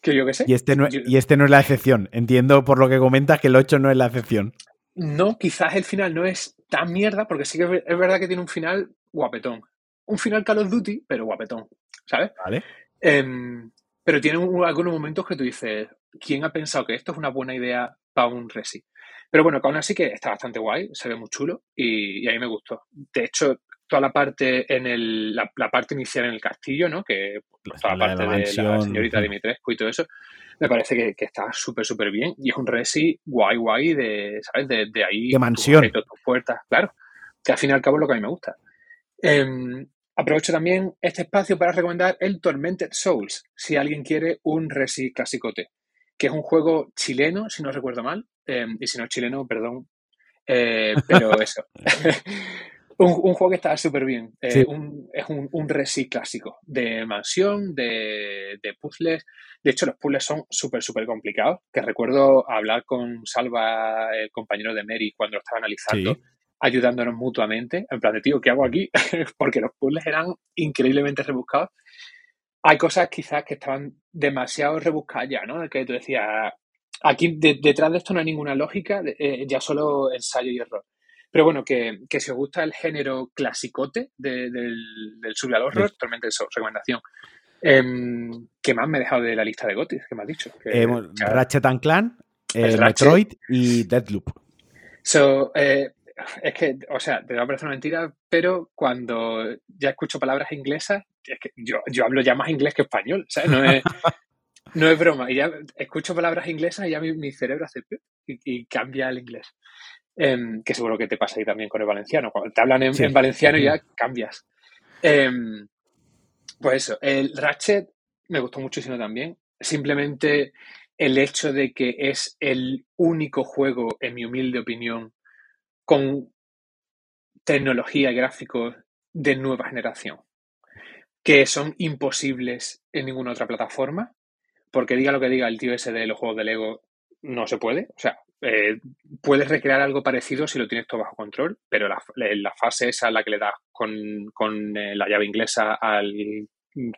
Que yo qué sé. Y este, no, y este no es la excepción. Entiendo por lo que comentas que el 8 no es la excepción. No, quizás el final no es tan mierda, porque sí que es verdad que tiene un final guapetón un final Call of Duty, pero guapetón, ¿sabes? Vale. Em, pero tiene algunos momentos que tú dices, ¿quién ha pensado que esto es una buena idea para un Resi? Pero bueno, que aún así que está bastante guay, se ve muy chulo y, a mí me gustó. De hecho, toda la parte en el, la, parte inicial en el castillo, ¿no? Que pues, toda la, parte de la, señorita Dimitrescu y todo eso, me parece que, que está súper, súper bien. Y es un resi guay, guay de, ¿sabes? De, de ahí. De mansión. Tus, puertas, claro. Que al fin y al cabo es lo que a mí me gusta. Em, aprovecho también este espacio para recomendar el Tormented Souls, si alguien quiere un resi clasicote, que es un juego chileno, si no recuerdo mal. Em, y si no es chileno, perdón. Eh, pero eso. Un, juego que está súper bien. Eh, es un, un resi clásico de mansión, de, puzzles. De hecho, los puzzles son súper, súper complicados. Que recuerdo hablar con Salva, el compañero de Mary, cuando lo estaba analizando, ayudándonos mutuamente. En plan de, tío, ¿qué hago aquí? Porque los puzzles eran increíblemente rebuscados. Hay cosas quizás que estaban demasiado rebuscadas ya, ¿no? Que tú decías, aquí detrás de esto no hay ninguna lógica, eh, ya solo ensayo y error. Pero bueno, que, si os gusta el género clasicote del, del survival horror, totalmente eso, recomendación. Eh, ¿Qué más me he dejado de la lista de gotis que me has dicho? Que, eh, Ratchet and Clan, eh, Metroid y Deadloop. So, eh, es que, o sea, te va a parecer una mentira, pero cuando ya escucho palabras inglesas, es que yo, yo hablo ya más inglés que español, ¿sabes? No es, no es broma. Y ya escucho palabras inglesas y ya mi, cerebro hace y, y cambia al inglés. Em, que seguro que te pasa ahí también con el valenciano. Cuando te hablan en, valenciano ya cambias. Em, pues eso, el Ratchet me gustó muchísimo también. Simplemente el hecho de que es el único juego, en mi humilde opinión, con tecnología y gráficos de nueva generación, que son imposibles en ninguna otra plataforma, porque diga lo que diga el tío ese de los juegos de Lego, no se puede. O sea, eh, puedes recrear algo parecido si lo tienes todo bajo control, pero la, fase esa la que le das con, eh, la llave inglesa al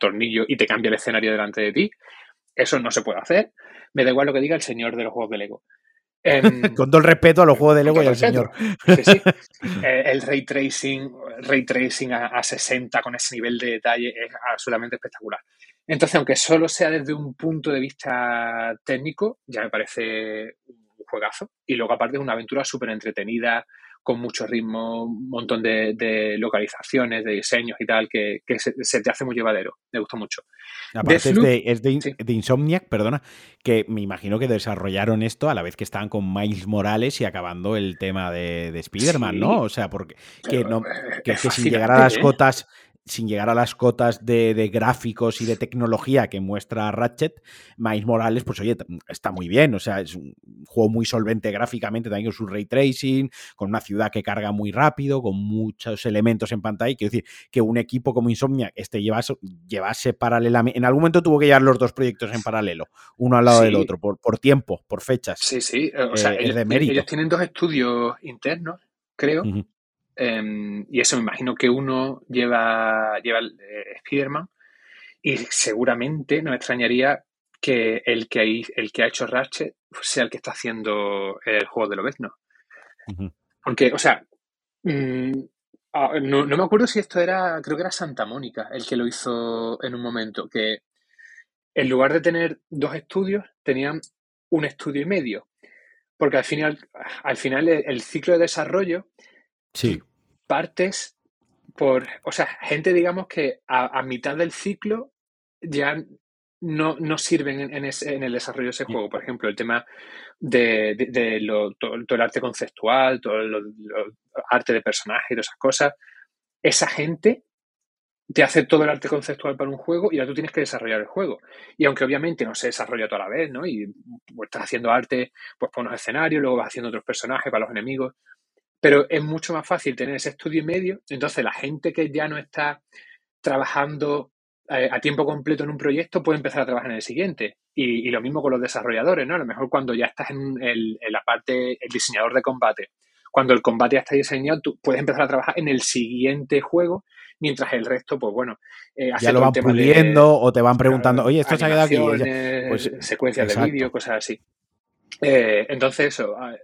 tornillo y te cambia el escenario delante de ti, eso no se puede hacer. Me da igual lo que diga el señor de los juegos de Lego. Em, con todo el respeto a los juegos de Lego y al señor. Sí, sí. Eh, el ray tracing, ray tracing a, a, 60 con ese nivel de detalle es absolutamente espectacular. Entonces, aunque solo sea desde un punto de vista técnico, ya me parece juegazo. Y luego, aparte, es una aventura súper entretenida, con mucho ritmo, un montón de, localizaciones, de diseños y tal, que, se, te hace muy llevadero. Me gustó mucho. Aparte es, de, Insomniac, perdona, que me imagino que desarrollaron esto a la vez que estaban con Miles Morales y acabando el tema de, de Spider-Man, ¿no? O sea, porque que, no, que, sin llegar a las ¿eh? cotas sin llegar a las cotas de, gráficos y de tecnología que muestra Ratchet, Miles Morales, pues oye, está muy bien. O sea, es un juego muy solvente gráficamente, también con su ray tracing, con una ciudad que carga muy rápido, con muchos elementos en pantalla. Quiero decir, que un equipo como Insomnia este llevase, llevase paralelamente. En algún momento tuvo que llevar los dos proyectos en paralelo, uno al lado del otro, por, por, tiempo, por fechas. Sí, sí. O sea, eh, ellos, tienen dos estudios internos, creo. Em, y eso me imagino que uno lleva, lleva eh, Spider-Man y seguramente no me extrañaría que el que, hay, el que ha hecho Ratchet sea el que está haciendo el juego de Lobezno. Porque, o sea, mm, ah, no, me acuerdo si esto era, creo que era Santa Mónica el que lo hizo en un momento, que en lugar de tener dos estudios, tenían un estudio y medio. Porque al final, al final el ciclo de desarrollo Sí. Partes por, o sea, gente, digamos, que a, mitad del ciclo ya no, no sirven en, en, el desarrollo de ese juego. Por ejemplo, el tema de, de, lo, todo, el arte conceptual, todo el arte de personaje y todas esas cosas. Esa gente te hace todo el arte conceptual para un juego y ahora tú tienes que desarrollar el juego. Y aunque obviamente no se desarrolla toda la vez, ¿no? Y pues, estás haciendo arte pues, para unos escenarios, luego vas haciendo otros personajes para los enemigos, pero es mucho más fácil tener ese estudio y medio. Entonces, la gente que ya no está trabajando eh, a tiempo completo en un proyecto puede empezar a trabajar en el siguiente. Y, lo mismo con los desarrolladores, ¿no? A lo mejor cuando ya estás en, la parte, el diseñador de combate, cuando el combate ya está diseñado, tú puedes empezar a trabajar en el siguiente juego, mientras el resto, pues bueno, eh, ya lo van puliendo o te van preguntando, oye, esto se ha quedado aquí. Pues, secuencias de vídeo, cosas así. Eh, entonces, eso, eh,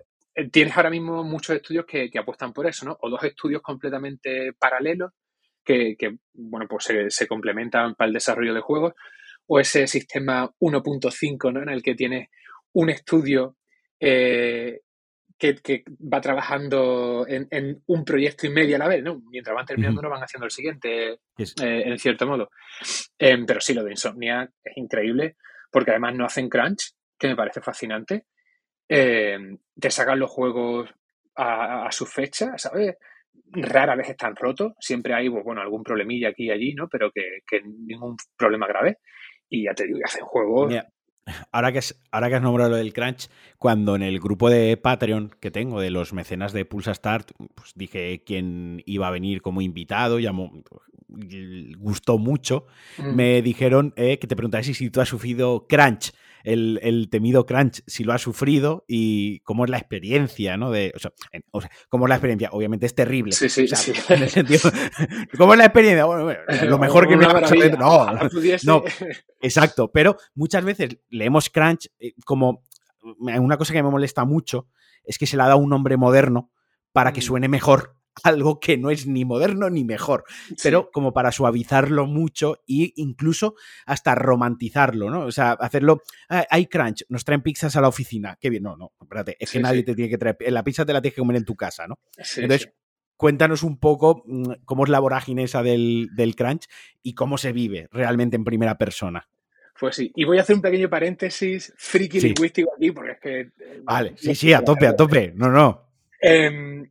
tienes ahora mismo muchos estudios que, apuestan por eso, ¿no? O dos estudios completamente paralelos que, bueno, pues se, complementan para el desarrollo de juegos, o ese sistema 1.5, ¿no? En el que tienes un estudio eh, que, va trabajando en, un proyecto y medio a la vez, ¿no? Mientras van terminando, no van haciendo el siguiente, eh, en cierto modo. Pero sí, lo de Insomnia es increíble, porque además no hacen crunch, que me parece fascinante. Em, te sacan los juegos a, su fecha, ¿sabes? Rara vez están rotos, siempre hay, pues, bueno, algún problemilla aquí y allí, ¿no? Pero que, ningún problema grave. Y ya te digo, hacen juegos ahora que, ahora que has nombrado lo del crunch, cuando en el grupo de Patreon que tengo de los mecenas de Pulsa Start, pues dije quién iba a venir como invitado, llamó, gustó mucho, mm. me dijeron eh, que te preguntase si tú has sufrido crunch el, temido crunch, si lo ha sufrido y cómo es la experiencia, ¿no? De, o sea, cómo es la experiencia. Obviamente es terrible. Sí, sí, sí. En el sentido, ¿Cómo es la experiencia? Bueno, lo mejor que me ha No, no, exacto. Pero muchas veces leemos crunch eh, como una cosa que me molesta mucho es que se le ha dado un nombre moderno para que mm. suene mejor algo que no es ni moderno ni mejor, pero como para suavizarlo mucho e incluso hasta romantizarlo, ¿no? O sea, hacerlo, ah, hay crunch, nos traen pizzas a la oficina, qué bien, no, no, espérate, es que nadie te tiene que traer, la pizza te la tienes que comer en tu casa, ¿no? Entonces, cuéntanos un poco mm, cómo es la vorágine esa del, crunch y cómo se vive realmente en primera persona. Pues sí, y voy a hacer un pequeño paréntesis friki lingüístico aquí, porque es que... Eh, vale, sí, sí, a tope, a tope, no, no. Eh,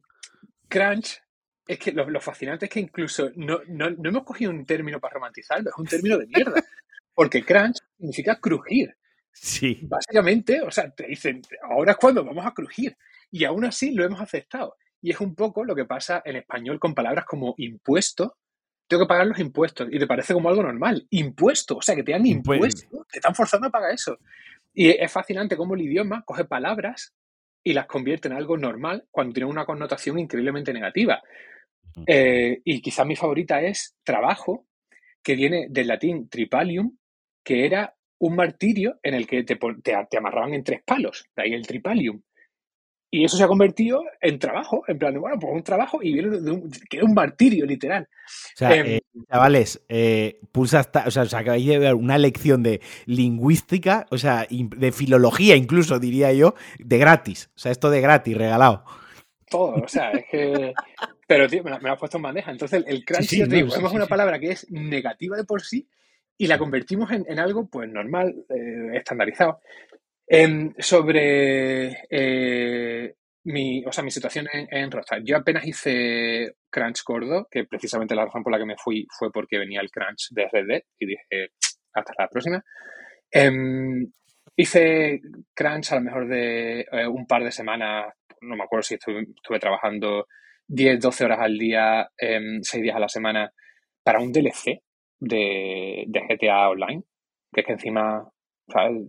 crunch, es que lo, fascinante es que incluso no, hemos cogido un término para romantizarlo, es un término de mierda. Porque crunch significa crujir. Sí. Básicamente, o sea, te dicen, ahora es cuando vamos a crujir. Y aún así lo hemos aceptado. Y es un poco lo que pasa en español con palabras como impuesto. Tengo que pagar los impuestos. Y te parece como algo normal. Impuesto. O sea, que te dan impuesto. Te están forzando a pagar eso. Y es fascinante cómo el idioma coge palabras y las convierte en algo normal cuando tiene una connotación increíblemente negativa. Eh, y quizás mi favorita es trabajo, que viene del latín tripalium, que era un martirio en el que te, te, amarraban en tres palos, de ahí el tripalium. Y eso se ha convertido en trabajo, en plan de, bueno, pues un trabajo y viene de un, que un martirio, literal. O sea, em, eh, chavales, eh, pulsa o sea, os acabáis de ver una lección de lingüística, o sea, de filología incluso, diría yo, de gratis. O sea, esto de gratis, regalado. Todo, o sea, es que... Pero, tío, me lo, has puesto en bandeja. Entonces, el crunch, es una palabra que es negativa de por sí y la convertimos en, algo, pues, normal, eh, estandarizado. Em, sobre eh, mi, o sea, mi situación en, en Rockstar. Yo apenas hice crunch gordo, que precisamente la razón por la que me fui fue porque venía el crunch de Red Dead y dije, hasta la próxima. Em, hice crunch a lo mejor de eh, un par de semanas, no me acuerdo si estuve, trabajando 10, 12 horas al día, 6 em, días a la semana, para un DLC de, de GTA Online, que es que encima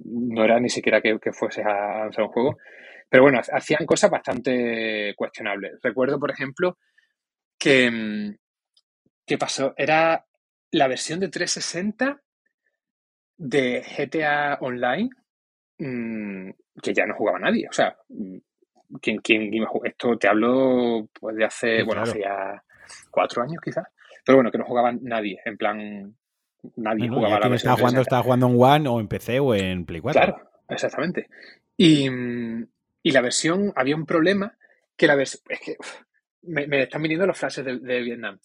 no era ni siquiera que, fuese a lanzar un juego. Pero bueno, hacían cosas bastante cuestionables. Recuerdo, por ejemplo, que. Mm, ¿Qué pasó? Era la versión de 360 de GTA Online mm, que ya no jugaba nadie. O sea, mm, ¿quién, quién, esto te hablo pues, de hace, bueno, hace ya cuatro años quizás. Pero bueno, que no jugaba nadie. En plan, nadie jugaba la versión. Estaba jugando, estaba jugando en One o en PC o en Play 4. Claro, exactamente. Y, la versión, había un problema que la versión. Es que me, están viniendo los flashes de, Vietnam.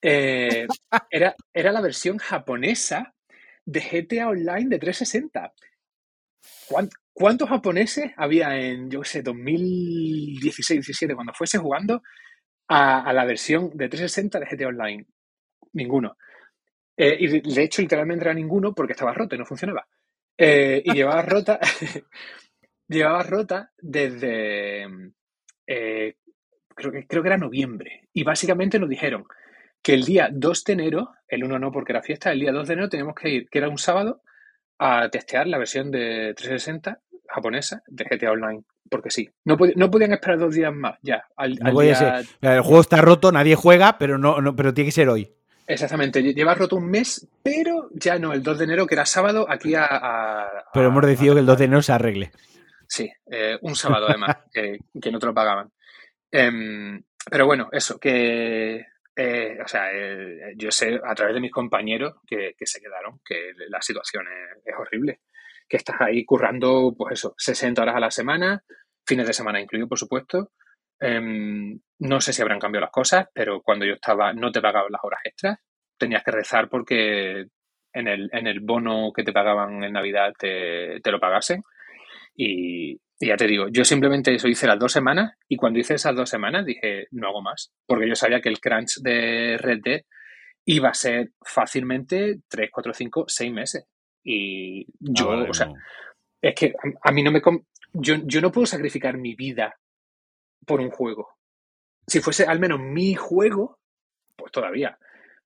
Eh, era, era la versión japonesa de GTA Online de 360. ¿Cuántos japoneses había en, yo sé, 2016-17, cuando fuese jugando a, a, la versión de 360 de GTA Online? Ninguno. Eh, y de hecho, literalmente era ninguno porque estaba roto y no funcionaba. Eh, y llevaba rota, llevaba rota desde, eh, creo, que, creo que era noviembre. Y básicamente nos dijeron que el día 2 de enero, el 1 no porque era fiesta, el día 2 de enero teníamos que ir, que era un sábado, a testear la versión de 360 japonesa de GTA Online. Porque sí, no, no podían esperar dos días más, ya. El juego está roto, nadie juega, pero, no, no, pero tiene que ser hoy. Exactamente, lleva roto un mes, pero ya no, el 2 de enero, que era sábado, aquí a... pero hemos decidido que el 2 de enero se arregle. Sí, eh, un sábado además, que, no te lo pagaban. Em, pero bueno, eso, que... Eh, o sea, eh, yo sé a través de mis compañeros que, se quedaron, que la situación es, horrible. Que estás ahí currando, pues eso, 60 horas a la semana, fines de semana incluido, por supuesto. Em, no sé si habrán cambiado las cosas, pero cuando yo estaba no te pagaban las horas extras, tenías que rezar porque en el, en el bono que te pagaban en Navidad te, te lo pagasen. Y, y ya te digo, yo simplemente eso hice las dos semanas y cuando hice esas dos semanas dije, no hago más, porque yo sabía que el crunch de Red Dead iba a ser fácilmente 3, 4, 5, 6 meses. Y Ah, yo, vale, o sea, no. es que a, a mí no me... Yo, yo no puedo sacrificar mi vida por un juego. Si fuese al menos mi juego, pues todavía.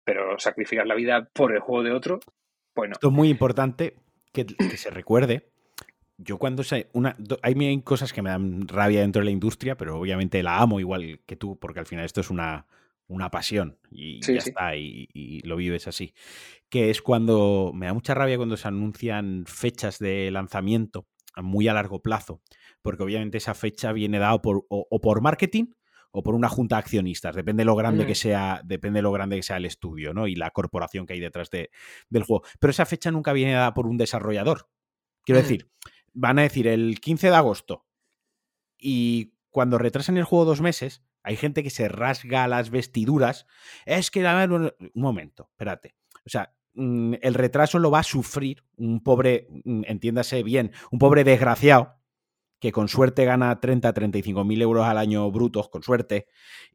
Pero sacrificar la vida por el juego de otro, pues no. Esto es muy importante que, que se recuerde. Yo cuando sé, una, hay cosas que me dan rabia dentro de la industria, pero obviamente la amo igual que tú, porque al final esto es una, una pasión y Sí, ya sí. está, y, y lo vives así. Que es cuando me da mucha rabia cuando se anuncian fechas de lanzamiento muy a largo plazo, porque obviamente esa fecha viene dado por, o, o por marketing o por una junta de accionistas, depende de lo grande que Mm. sea, depende de lo grande que sea el estudio, ¿no? Y la corporación que hay detrás de, del juego. Pero esa fecha nunca viene dada por un desarrollador. Quiero Mm. decir, van a decir el 15 de agosto y cuando retrasan el juego dos meses, hay gente que se rasga las vestiduras. Es que, la- un momento, espérate. O sea, mm, el retraso lo va a sufrir un pobre, mm, entiéndase bien, un pobre desgraciado que con suerte gana 30, 35 mil euros al año brutos, con suerte,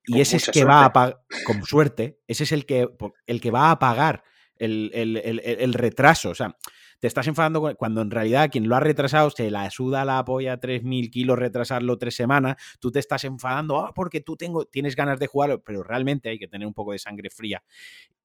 y Con ese es que va a pagar, con suerte, ese es el que, el que va a pagar el- el- el- el retraso. O sea, te estás enfadando cuando en realidad quien lo ha retrasado se la suda la polla 3.000 kilos retrasarlo tres semanas, tú te estás enfadando "Ah, porque tú tengo, tienes ganas de jugarlo, pero realmente hay que tener un poco de sangre fría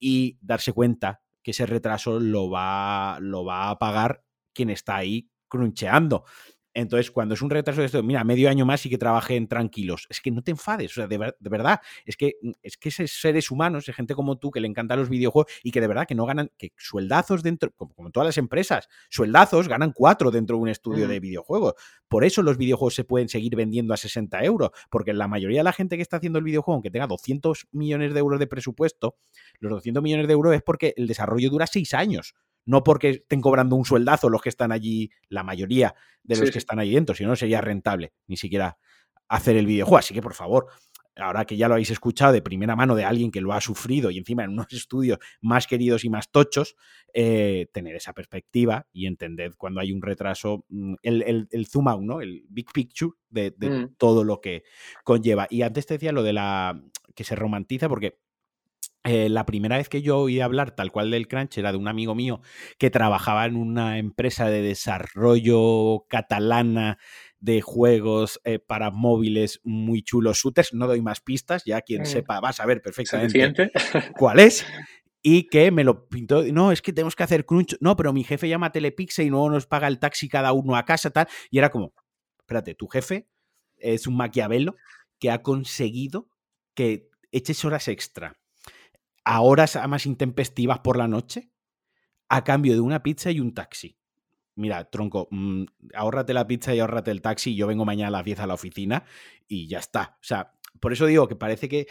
y darse cuenta que ese retraso lo va, lo va a pagar quien está ahí cruncheando. Entonces, cuando es un retraso de esto, mira, medio año más y que trabajen tranquilos. Es que no te enfades, o sea, de, ver- de verdad, es que, es que esos seres humanos, de gente como tú que le encantan los videojuegos y que de verdad que no ganan, que sueldazos dentro, como, como todas las empresas, sueldazos ganan cuatro dentro de un estudio Mm. de videojuegos. Por eso los videojuegos se pueden seguir vendiendo a 60 euros, porque la mayoría de la gente que está haciendo el videojuego, aunque tenga 200 millones de euros de presupuesto, los 200 millones de euros es porque el desarrollo dura seis años. No porque estén cobrando un sueldazo los que están allí, la mayoría de los Sí, que están ahí dentro, si no sería rentable ni siquiera hacer el videojuego. Así que, por favor, ahora que ya lo habéis escuchado de primera mano de alguien que lo ha sufrido y encima en unos estudios más queridos y más tochos, eh, tener esa perspectiva y entender cuando hay un retraso, mm, el, el- el zoom out, ¿no? El big picture de, de Mm. todo lo que conlleva. Y antes te decía lo de la que se romantiza porque eh, la primera vez que yo oí hablar tal cual del crunch era de un amigo mío que trabajaba en una empresa de desarrollo catalana de juegos eh, para móviles muy chulos, shooters. No doy más pistas, ya quien Mm. sepa va a saber perfectamente Suficiente. cuál es. Y que me lo pintó. No, es que tenemos que hacer crunch. No, pero mi jefe llama a Telepizza y luego nos paga el taxi cada uno a casa, tal. Y era como, espérate, tu jefe es un maquiavelo que ha conseguido que eches horas extra a horas más intempestivas por la noche a cambio de una pizza y un taxi. Mira, tronco, mm, ahórrate la pizza y ahórrate el taxi. Yo vengo mañana a las 10 a la oficina y ya está. O sea, por eso digo que parece que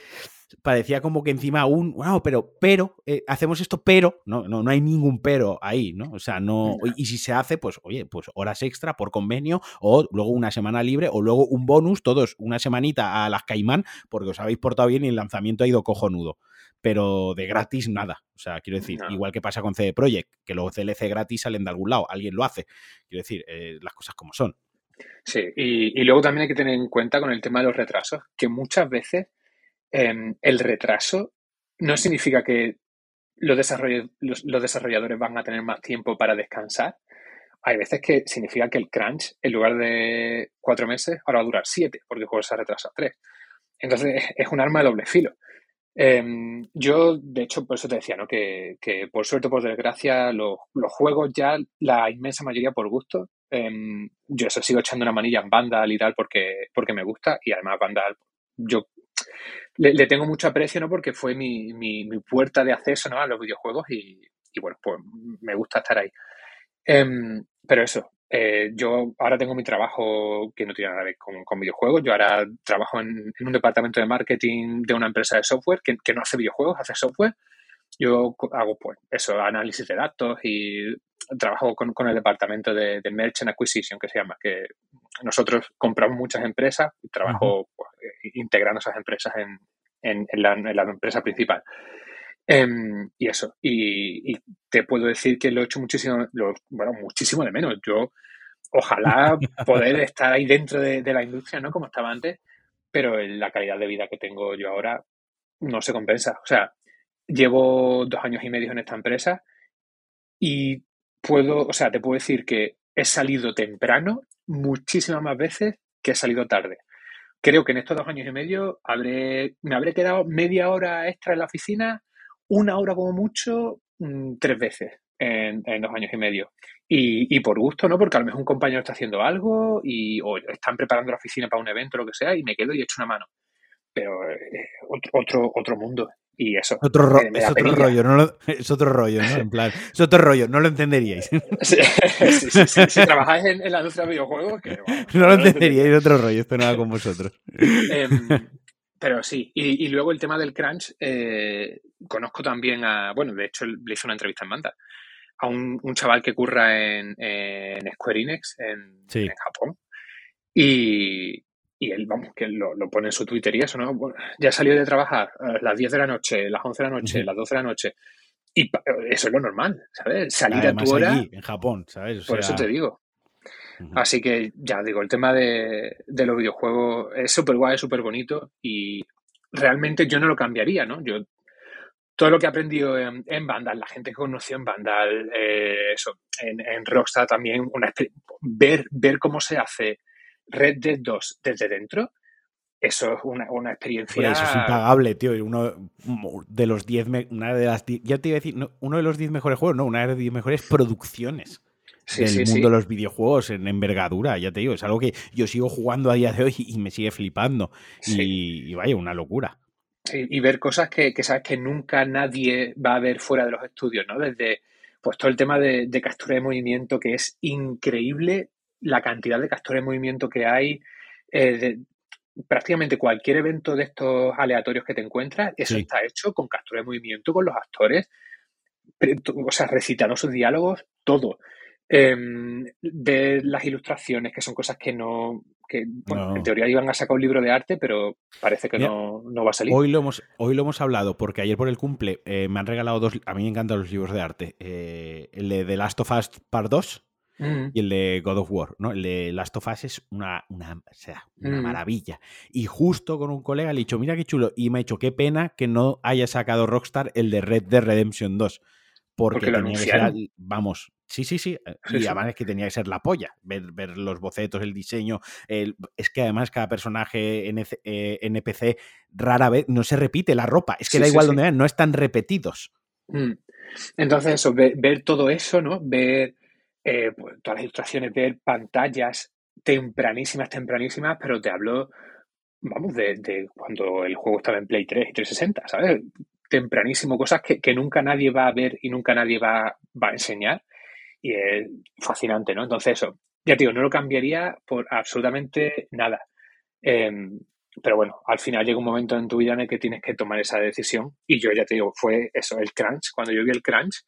parecía como que encima un, wow, pero, pero, eh, hacemos esto, pero, no, no, no hay ningún pero ahí, ¿no? O sea, no, y si se hace, pues, oye, pues horas extra por convenio, o luego una semana libre, o luego un bonus, todos una semanita a las Caimán, porque os habéis portado bien y el lanzamiento ha ido cojonudo. Pero de gratis nada. O sea, quiero decir, No. igual que pasa con CD Projekt, que los DLC gratis salen de algún lado, alguien lo hace. Quiero decir, eh, las cosas como son. Sí, y, y luego también hay que tener en cuenta con el tema de los retrasos, que muchas veces em, el retraso no significa que los, desarroll- los, los desarrolladores van a tener más tiempo para descansar. Hay veces que significa que el crunch, en lugar de cuatro meses, ahora va a durar siete, porque el juego se ha retrasado tres. Entonces es un arma de doble filo. Em, yo, de hecho, por eso te decía, ¿no? Que, que por suerte por desgracia, los, los juegos ya, la inmensa mayoría por gusto. Em, yo eso sigo echando una manilla en Vandal y tal porque, porque me gusta. Y además Vandal, yo le, tengo mucho aprecio, ¿no? Porque fue mi, mi, mi puerta de acceso, ¿no? A los videojuegos y, bueno, pues me gusta estar ahí. Em, pero eso, eh, yo ahora tengo mi trabajo que no tiene nada que ver con, con videojuegos. Yo ahora trabajo en, en un departamento de marketing de una empresa de software que, que no hace videojuegos, hace software. Yo hago, pues, eso, análisis de datos y trabajo con, el departamento de, Merchant Acquisition, que se llama, que nosotros compramos muchas empresas y trabajo pues, integrando esas empresas en, en, la, empresa principal. Em, y eso, y, te puedo decir que lo he hecho muchísimo, bueno, muchísimo de menos. Yo, ojalá poder estar ahí dentro de, de la industria, ¿no? Como estaba antes, pero la calidad de vida que tengo yo ahora no se compensa. O sea, llevo dos años y medio en esta empresa y puedo, o sea, te puedo decir que he salido temprano muchísimas más veces que he salido tarde. Creo que en estos dos años y medio habré, me habré quedado media hora extra en la oficina, una hora como mucho, mm, tres veces en, dos años y medio. Y, por gusto, ¿no? Porque a lo mejor un compañero está haciendo algo y, o están preparando la oficina para un evento o lo que sea y me quedo y echo una mano. Pero eh, otro, otro mundo y eso. Otro es otro rollo, no es otro rollo, ¿no? En plan, es otro rollo, no lo entenderíais. Sí, sí, sí, si trabajáis en, la industria de videojuegos, que, no, lo entenderíais, otro rollo, esto nada con vosotros. Em, pero sí, y, y, luego el tema del crunch, eh, conozco también a, bueno, de hecho le hice una entrevista en Manta, a un, un chaval que curra en, en Square Enix, en, en Japón. Y, y él, vamos, que lo, lo, pone en su Twitter y eso, ¿no? ya salió de trabajar a las 10 de la noche, las 11 de la noche, las 12 de la noche. Y eso es lo normal, ¿sabes? Salir a tu hora. en Japón, ¿sabes? por eso te digo. Así que ya digo, el tema de, de los videojuegos es súper guay, es súper bonito y realmente yo no lo cambiaría, ¿no? Yo todo lo que he aprendido en, en Vandal, la gente que conoció en Vandal, eh, eso, en, en, Rockstar también, una, ver, ver cómo se hace Red Dead 2 desde dentro, eso es una, una experiencia. eso es impagable, tío. Uno de los 10. Una de las. Ya te iba a decir, uno de los 10 mejores juegos, no, una de las 10 mejores producciones. del mundo de los videojuegos en envergadura, ya te digo, es algo que yo sigo jugando a día de hoy y me sigue flipando. Y, vaya, una locura. Y, ver cosas que, que, sabes que nunca nadie va a ver fuera de los estudios, ¿no? Desde pues todo el tema de, de captura de movimiento que es increíble la cantidad de capturas de movimiento que hay, eh, prácticamente cualquier evento de estos aleatorios que te encuentras, eso está hecho con captura de movimiento, con los actores, o sea, recitando sus diálogos, todo. Em, ver las ilustraciones, que son cosas que no, que en teoría iban a sacar un libro de arte, pero parece que no, va a salir. Hoy lo hemos, hoy lo hemos hablado, porque ayer por el cumple eh, me han regalado dos, a mí me encantan los libros de arte, eh, el de The Last of Us Part 2, Mm. y el de God of War, ¿no? El de Last of Us es una, una, sea, una mm. maravilla. Y justo con un colega le he dicho, mira qué chulo, y me ha dicho, qué pena que no haya sacado Rockstar el de Red Dead Redemption 2. Porque, tenía que ser, vamos, sí, sí, sí. Eh, y además es que tenía que ser la polla. Ver, ver los bocetos, el diseño. El, es que además cada personaje NPC eh, rara vez no se repite la ropa. Es que da igual donde vean, no están repetidos. Mm. Entonces, eso, ver, todo eso, ¿no? Ver eh, pues, todas las ilustraciones, ver pantallas tempranísimas, tempranísimas, pero te hablo, vamos, de, cuando el juego estaba en Play 3 y 360, ¿sabes? Tempranísimo, cosas que, nunca nadie va a ver y nunca nadie va, va, a enseñar. Y es fascinante, ¿no? Entonces, eso, ya te digo, no lo cambiaría por absolutamente nada. Em, pero bueno, al final llega un momento en tu vida en el que tienes que tomar esa decisión. Y yo ya te digo, fue eso, el crunch. Cuando yo vi el crunch,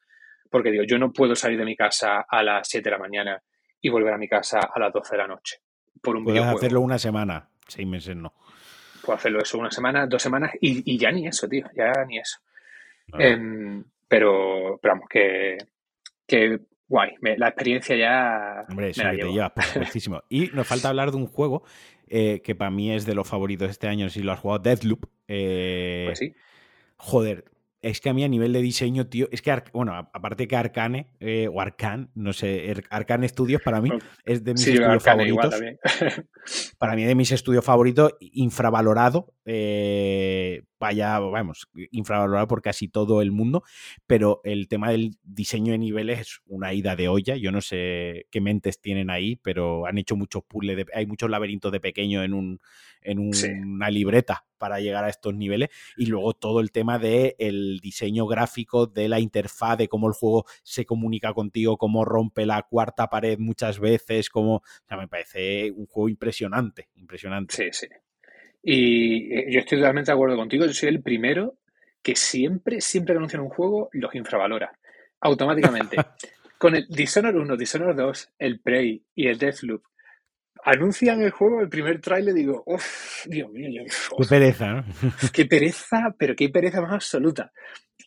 porque digo, yo no puedo salir de mi casa a las 7 de la mañana y volver a mi casa a las 12 de la noche por un Puedes hacerlo una semana, seis meses no. Puedo hacerlo eso una semana, dos semanas y, ya ni eso, tío, ya ni eso. Em, pero, pero vamos, que, que guay, la experiencia ya. Hombre, eso me te llevas, muchísimo. y nos falta hablar de un juego eh, que para mí es de los favoritos este año, si lo has jugado, Deathloop. Eh, pues sí. Joder, es que a mí a nivel de diseño, tío, es que, bueno, aparte que Arcane, eh, o Arcane, no sé, Arcane Studios para mí es de mis estudios favoritos. para mí de mis estudios favoritos, infravalorado, eh, vaya, vamos, infravalorado por casi todo el mundo, pero el tema del diseño de niveles es una ida de olla. Yo no sé qué mentes tienen ahí, pero han hecho muchos puzzles, hay muchos laberintos de pequeño en, un, en una libreta para llegar a estos niveles y luego todo el tema del el diseño gráfico de la interfaz, de cómo el juego se comunica contigo, cómo rompe la cuarta pared muchas veces, como, o sea, me parece un juego impresionante, impresionante. Sí, sí. Y eh, yo estoy totalmente de acuerdo contigo. Yo soy el primero que siempre, siempre que anuncian un juego, los infravalora. Automáticamente. con el Dishonored 1, Dishonored 2, el Prey y el Deathloop, anuncian el juego, el primer trailer, digo, uff, Dios mío, yo, qué pereza, ¿no? qué pereza, pero qué pereza más absoluta.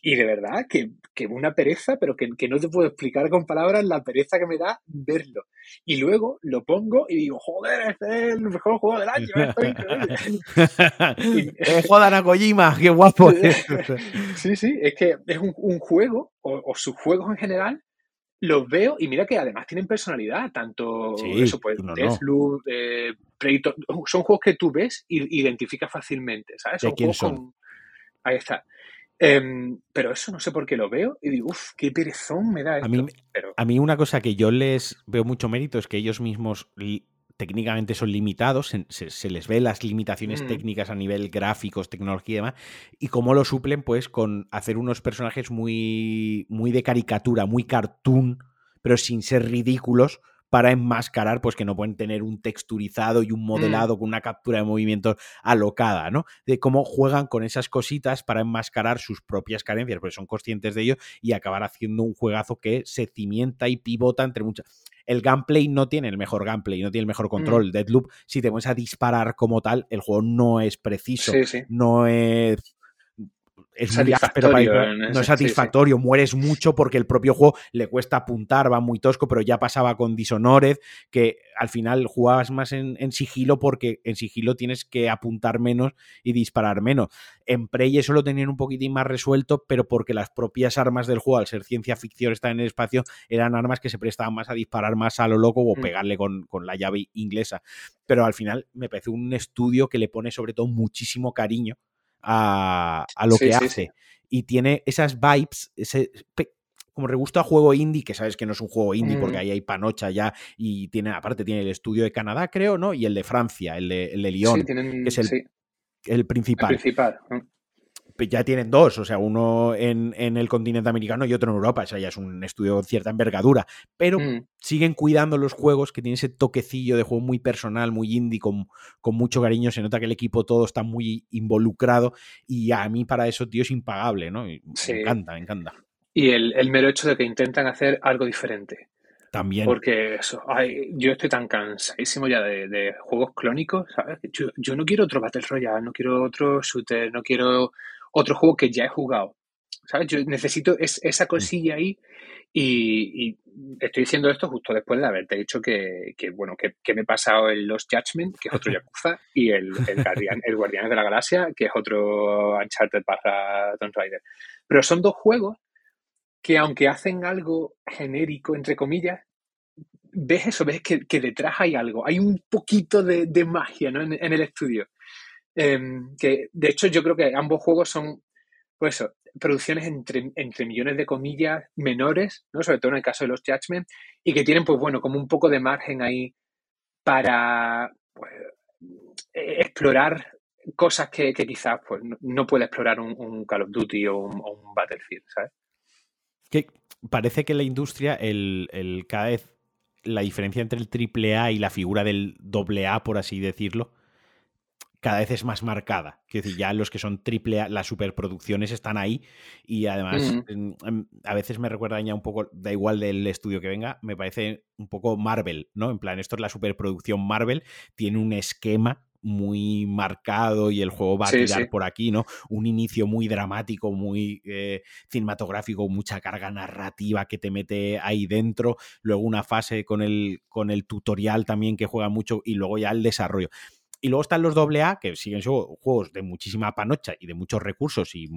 Y de verdad, que, que una pereza, pero que, que, no te puedo explicar con palabras la pereza que me da verlo. Y luego lo pongo y digo, joder, este es el mejor juego del año, eh, jodan a Kojima, qué guapo. sí, sí, es que es un, un juego, o, o sus juegos en general, los veo y mira que además tienen personalidad, tanto Sí, eso, pues, no, no. Deathloop, eh, Predator, son juegos que tú ves y identificas fácilmente, ¿sabes? ¿De quién juegos son? con... Ahí está. Em, pero eso no sé por qué lo veo y digo, uff, qué perezón me da esto. A mí, pero, a mí una cosa que yo les veo mucho mérito es que ellos mismos técnicamente son limitados, se, se- les ve las limitaciones Mm. técnicas a nivel gráficos, tecnología y demás, y cómo lo suplen pues con hacer unos personajes muy, muy de caricatura, muy cartoon, pero sin ser ridículos para enmascarar pues que no pueden tener un texturizado y un modelado con una captura de movimientos alocada, ¿no? De cómo juegan con esas cositas para enmascarar sus propias carencias, porque son conscientes de ello y acabar haciendo un juegazo que se cimienta y pivota entre muchas. El gameplay no tiene el mejor gameplay, no tiene el mejor control. Deadloop, si te pones a disparar como tal, el juego no es preciso, sí, sí. no es. Es muy áspero Satisfactorio para- no es sí, sí. satisfactorio, mueres mucho porque el propio juego le cuesta apuntar, va muy tosco, pero ya pasaba con Dishonored, que al final jugabas más en, en sigilo porque en sigilo tienes que apuntar menos y disparar menos. En Prey eso lo tenían un poquitín más resuelto, pero porque las propias armas del juego, al ser ciencia ficción, están en el espacio, eran armas que se prestaban más a disparar más a lo loco o Mm. pegarle con, con la llave inglesa. Pero al final me parece un estudio que le pone sobre todo muchísimo cariño a, a lo Sí, que sí, hace. sí. Y tiene esas vibes, ese como regusto a juego indie, que sabes que no es un juego indie porque Mm. ahí hay panocha ya y tiene, aparte tiene el estudio de Canadá, creo, ¿no? Y el de Francia, el de, el de Lyon, Sí, tienen, que es el el principal. Ya tienen dos, o sea, uno en, en el continente americano y otro en Europa, o sea, ya es un estudio con cierta envergadura, pero Mm, siguen cuidando los juegos que tienen ese toquecillo de juego muy personal, muy indie, con, con mucho cariño. Se nota que el equipo todo está muy involucrado y a mí para eso, tío, es impagable, ¿no? Y Sí. Me encanta, me encanta. Y el, el mero hecho de que intentan hacer algo diferente. También. Porque eso, ay, yo estoy tan cansadísimo ya de, de juegos clónicos, ¿sabes? Yo, yo no quiero otro Battle Royale, no quiero otro shooter, no quiero otro juego que ya he jugado, ¿sabes? Yo necesito es- esa cosilla ahí y, y estoy diciendo esto justo después de haberte dicho que, que, bueno, que, que me he pasado el Lost Judgment, que es otro Yakuza, y el, el, Guardian, el Guardianes de la Galaxia, que es otro Uncharted barra Tomb Raider. Pero son dos juegos que aunque hacen algo genérico, entre comillas, ves eso, ves que, que detrás hay algo, hay un poquito de, de magia ¿no? en, en el estudio. Em, que de hecho yo creo que ambos juegos son, pues eso, producciones entre, entre millones de comillas menores, ¿no? sobre todo en el caso de los Judgment, y que tienen, pues bueno, como un poco de margen ahí para pues, eh, explorar cosas que, que quizás pues, no, puede explorar un, Call of Duty o un, Battlefield, ¿sabes? Que parece que la industria, el, el cada vez la diferencia entre el triple A y la figura del doble A, por así decirlo, cada vez es más marcada. Quiero decir, ya los que son triple A, las superproducciones están ahí y además Mm. en- a veces me recuerda ya un poco, da igual del estudio que venga, me parece un poco Marvel, ¿no? En plan, esto es la superproducción Marvel, tiene un esquema muy marcado y el juego va a Sí, tirar sí. por aquí, ¿no? Un inicio muy dramático, muy eh, cinematográfico, mucha carga narrativa que te mete ahí dentro, luego una fase con el, con el tutorial también que juega mucho y luego ya el desarrollo. Y luego están los AA, que siguen siendo juegos de muchísima panocha y de muchos recursos y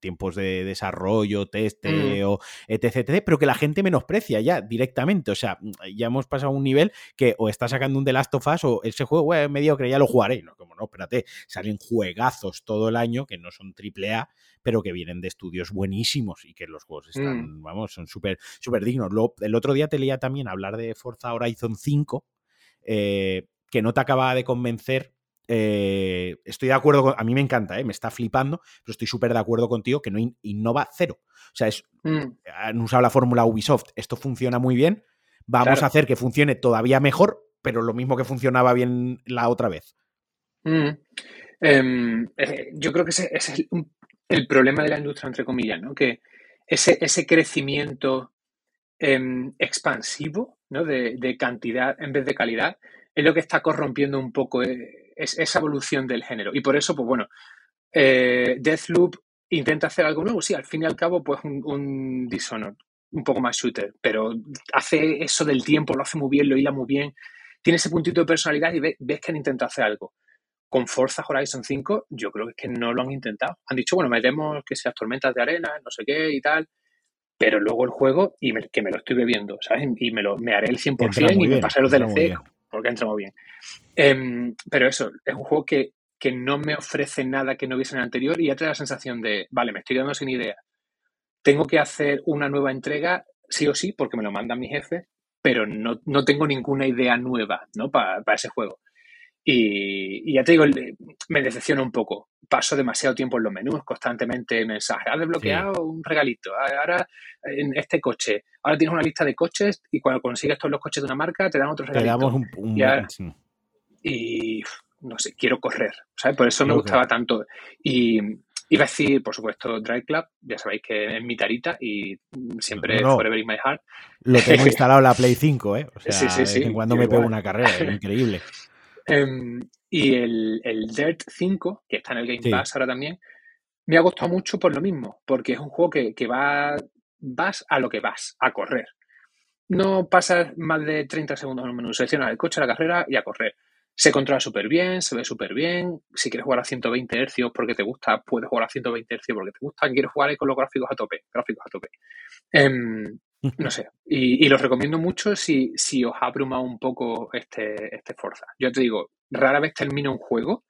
tiempos de desarrollo, testeo, etc, etc, pero que la gente menosprecia ya directamente. O sea, ya hemos pasado a un nivel que o está sacando un The Last of Us o ese juego, es mediocre, ya lo jugaré. No, como no, espérate, salen juegazos todo el año que no son AAA, pero que vienen de estudios buenísimos y que los juegos están, vamos, son súper súper dignos. Luego, el otro día te leía también hablar de Forza Horizon 5, eh, que no te acababa de convencer. eh, estoy de acuerdo con. A mí me encanta, eh, me está flipando, pero estoy súper de acuerdo contigo que no in- innova cero. O sea, es, Mm, han usado la fórmula Ubisoft. Esto funciona muy bien. Vamos Claro. a hacer que funcione todavía mejor, pero lo mismo que funcionaba bien la otra vez. mm. Em, eh, yo creo que ese, ese es el, problema de la industria, entre comillas, ¿no? Que ese, ese crecimiento em, expansivo, ¿no? De, de, cantidad en vez de calidad, es lo que está corrompiendo un poco eh, esa evolución del género. Y por eso, pues bueno, eh, Deathloop intenta hacer algo nuevo, sí, al fin y al cabo, pues un, un Dishonored, un poco más shooter, pero hace eso del tiempo, lo hace muy bien, lo hila muy bien, tiene ese puntito de personalidad y ves, ves que han intentado hacer algo. Con Forza Horizon 5, yo creo que no lo han intentado. Han dicho, bueno, metemos que sean tormentas de arena, no sé qué y tal, pero luego el juego, y que me lo estoy bebiendo, ¿sabes? Y me, lo, me haré el 100% y me pasaré los DLC, porque muy bien. Em, pero eso, es un juego que, que no me ofrece nada que no hubiese en el anterior y ya da la sensación de, vale, me estoy quedando sin idea. Tengo que hacer una nueva entrega, sí o sí, porque me lo manda mi jefe, pero no, no tengo ninguna idea nueva, ¿no? Para ese juego. Y, ya te digo, me decepciona un poco. Paso demasiado tiempo en los menús, constantemente mensajes. Has desbloqueado un regalito. Ahora en este coche. Ahora tienes una lista de coches y cuando consigues todos los coches de una marca te dan otro regalito. Te damos un, y, no sé, quiero correr. ¿sabes? Por eso me gustaba tanto. Y iba a decir, por supuesto, Drive Club. Ya sabéis que es mi tarita y siempre Forever in My Heart. Lo tengo instalado en la Play 5, ¿eh? O sea, sí, sí, sí. cuando me pego una carrera. increíble. Em, y el, el, Dirt 5, que está en el Game Pass ahora también, me ha gustado mucho por lo mismo, porque es un juego que, que va, vas a lo que vas, a correr. No pasas más de 30 segundos en un menú, seleccionas el coche, la carrera y a correr. Se controla súper bien, se ve súper bien. Si quieres jugar a 120 Hz porque te gusta, puedes jugar a 120 Hz porque te gusta. Quieres jugar ahí con los gráficos a tope, gráficos a tope. Em, no sé, y, y, los recomiendo mucho si, si os ha abrumado un poco este, este Forza. Yo te digo, rara vez termino un juego,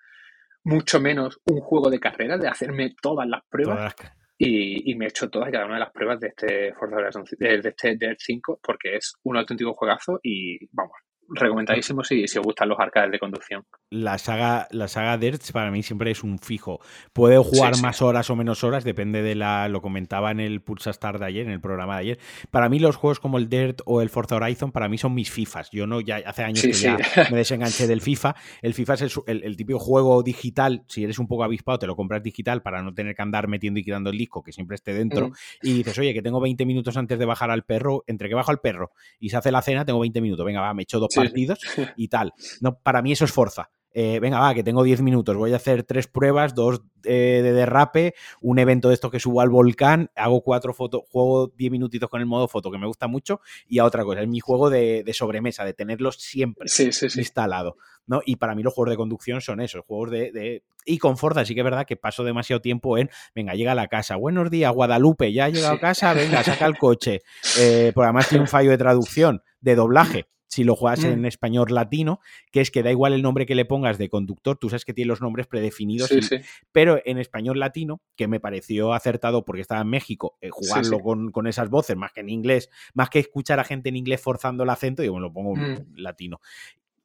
mucho menos un juego de carrera, de hacerme todas las pruebas. Y, y, me he hecho todas y cada una de las pruebas de este Forza Horizon, de, de este Dirt 5 porque es un auténtico juegazo y vamos, recomendadísimo si, si os gustan los arcades de conducción. La saga, la saga Dirt para mí siempre es un fijo. Puede jugar más horas o menos horas, depende de la. Lo comentaba en el Pulsa Star de ayer, en el programa de ayer. Para mí, los juegos como el Dirt o el Forza Horizon, para mí son mis FIFAs. Yo no, ya hace años que ya me desenganché del FIFA. El FIFA es el, típico juego digital. Si eres un poco avispado, te lo compras digital para no tener que andar metiendo y quitando el disco, que siempre esté dentro. Y dices, oye, que tengo 20 minutos antes de bajar al perro. Entre que bajo al perro y se hace la cena, tengo 20 minutos. Venga, va, me echo dos partidos y tal. No, para mí eso es Forza. Eh, venga, va, que tengo 10 minutos, voy a hacer tres pruebas, dos eh, de derrape, un evento de esto que subo al volcán, hago cuatro fotos, juego 10 minutitos con el modo foto que me gusta mucho y a otra cosa, es mi juego de, sobremesa, de tenerlos siempre instalado. ¿no? Y para mí los juegos de conducción son esos, juegos de, Y con Forza sí que es verdad que paso demasiado tiempo en, venga, llega a la casa, buenos días, Guadalupe, ya ha llegado a casa, venga, saca el coche. Eh, porque además tiene un fallo de traducción, de doblaje si lo juegas en mm. español latino, que es que da igual el nombre que le pongas de conductor, tú sabes que tiene los nombres predefinidos, pero en español latino, que me pareció acertado porque estaba en México, eh, jugarlo con, esas voces, más que en inglés, más que escuchar a gente en inglés forzando el acento, yo me lo pongo mm. latino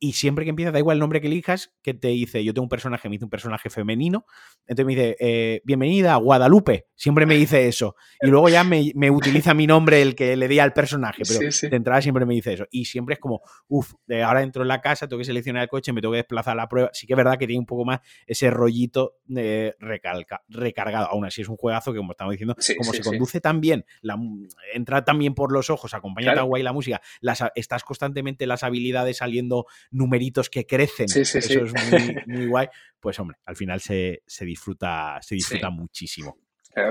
y siempre que empieza, da igual el nombre que elijas, que te dice, yo tengo un personaje, me dice un personaje femenino, entonces me dice, eh, bienvenida a Guadalupe, siempre me dice eso. Y luego ya me, utiliza mi nombre, el que le di al personaje, pero de entrada siempre me dice eso. Y siempre es como, uff, ahora entro en la casa, tengo que seleccionar el coche, me tengo que desplazar a la prueba. Sí que es verdad que tiene un poco más ese rollito recalca, recargado. Aún así es un juegazo que, como estamos diciendo, como se conduce tan bien, la, entra también por los ojos, acompaña tan guay la música, las, estás constantemente las habilidades saliendo numeritos que crecen. Eso es muy, guay. Pues hombre, al final se, disfruta, se disfruta muchísimo.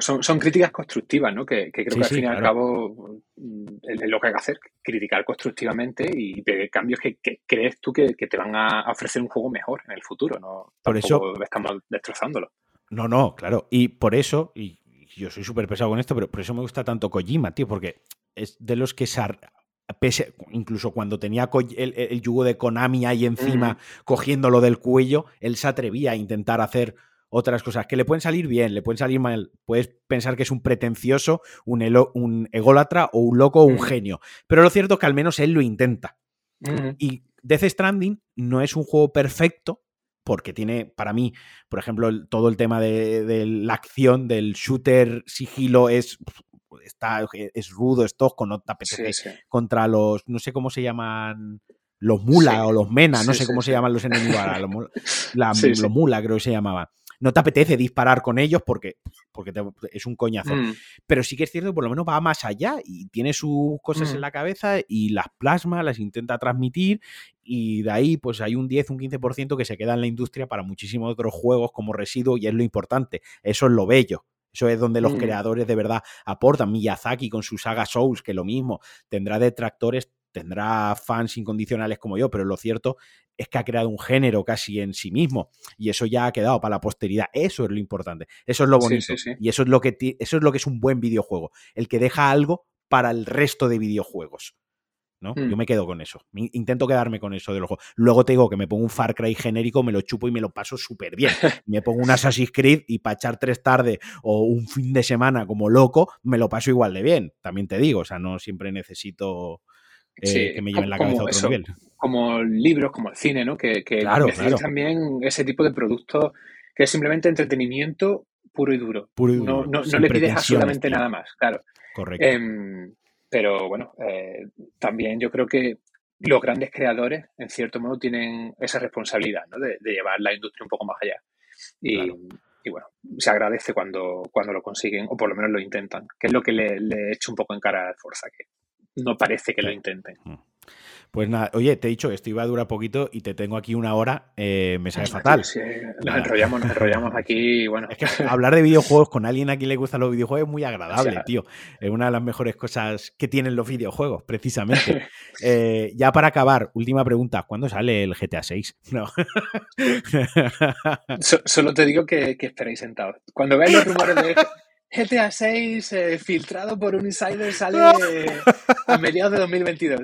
son, críticas constructivas, ¿no? Que, creo que al fin y al cabo mm, es lo que hay que hacer, criticar constructivamente y pedir cambios que, crees tú que, te van a ofrecer un juego mejor en el futuro, ¿no? Por eso estamos destrozándolo. No, no, claro. Y por eso, y yo soy súper pesado con esto, pero por eso me gusta tanto Kojima, tío, porque es de los que incluso cuando tenía el, yugo de Konami ahí encima, cogiéndolo del cuello, él se atrevía a intentar hacer otras cosas que le pueden salir bien, le pueden salir mal. Puedes pensar que es un pretencioso, un, un ególatra o un loco o un genio. Pero lo cierto es que al menos él lo intenta. Y Death Stranding no es un juego perfecto, porque tiene, para mí, por ejemplo, todo el tema de, la acción, del shooter sigilo, es está, es rudo, es tosco, no te apetece contra los, no sé cómo se llaman, los mula o los mena, no sé cómo se llaman los enemigos ahora, los, mula creo que se llamaba. No te apetece disparar con ellos porque, porque es un coñazo. Mm. Pero sí que es cierto que por lo menos va más allá y tiene sus cosas en mm. la cabeza y las plasma, las intenta transmitir y de ahí pues hay un 10, un 15% que se queda en la industria para muchísimos otros juegos como residuo y es lo importante. Eso es lo bello. Eso es donde los mm. creadores de verdad aportan. Miyazaki con su saga Souls, que lo mismo, tendrá detractores, tendrá fans incondicionales como yo, pero lo cierto es que ha creado un género casi en sí mismo y eso ya ha quedado para la posteridad. Eso es lo importante, eso es lo bonito y eso es lo que eso es lo que es un buen videojuego, el que deja algo para el resto de videojuegos. ¿No? Yo mm. me quedo con eso. Intento quedarme con eso de los juegos. Luego te digo que me pongo un Far Cry genérico, me lo chupo y me lo paso súper bien. me pongo un Assassin's Creed y para echar tres tardes o un fin de semana como loco, me lo paso igual de bien. También te digo, o sea, no siempre necesito eh, que me lleven la cabeza a otro nivel. Como libros, como el cine, ¿no? Que, que también ese tipo de productos que es simplemente entretenimiento puro y duro. No, le pides absolutamente nada más, claro. Correcto. Em, pero bueno, eh, también yo creo que los grandes creadores, en cierto modo, tienen esa responsabilidad ¿no? de, llevar la industria un poco más allá. Y, bueno, se agradece cuando, cuando lo consiguen, o por lo menos lo intentan, que es lo que le, le echo un poco en cara a Forza, que no parece que lo intenten. Pues nada, oye, te he dicho que esto iba a durar poquito y te tengo aquí una hora, eh, me sale fatal. Sí, nos enrollamos, nos enrollamos aquí bueno. Es que hablar de videojuegos con alguien a quien le gustan los videojuegos es muy agradable, tío. Es una de las mejores cosas que tienen los videojuegos, precisamente. Eh, ya para acabar, última pregunta, ¿cuándo sale el GTA 6? No. solo te digo que, que esperéis sentados. Cuando veáis los rumores de GTA 6 eh, filtrado por un insider sale a mediados de 2022.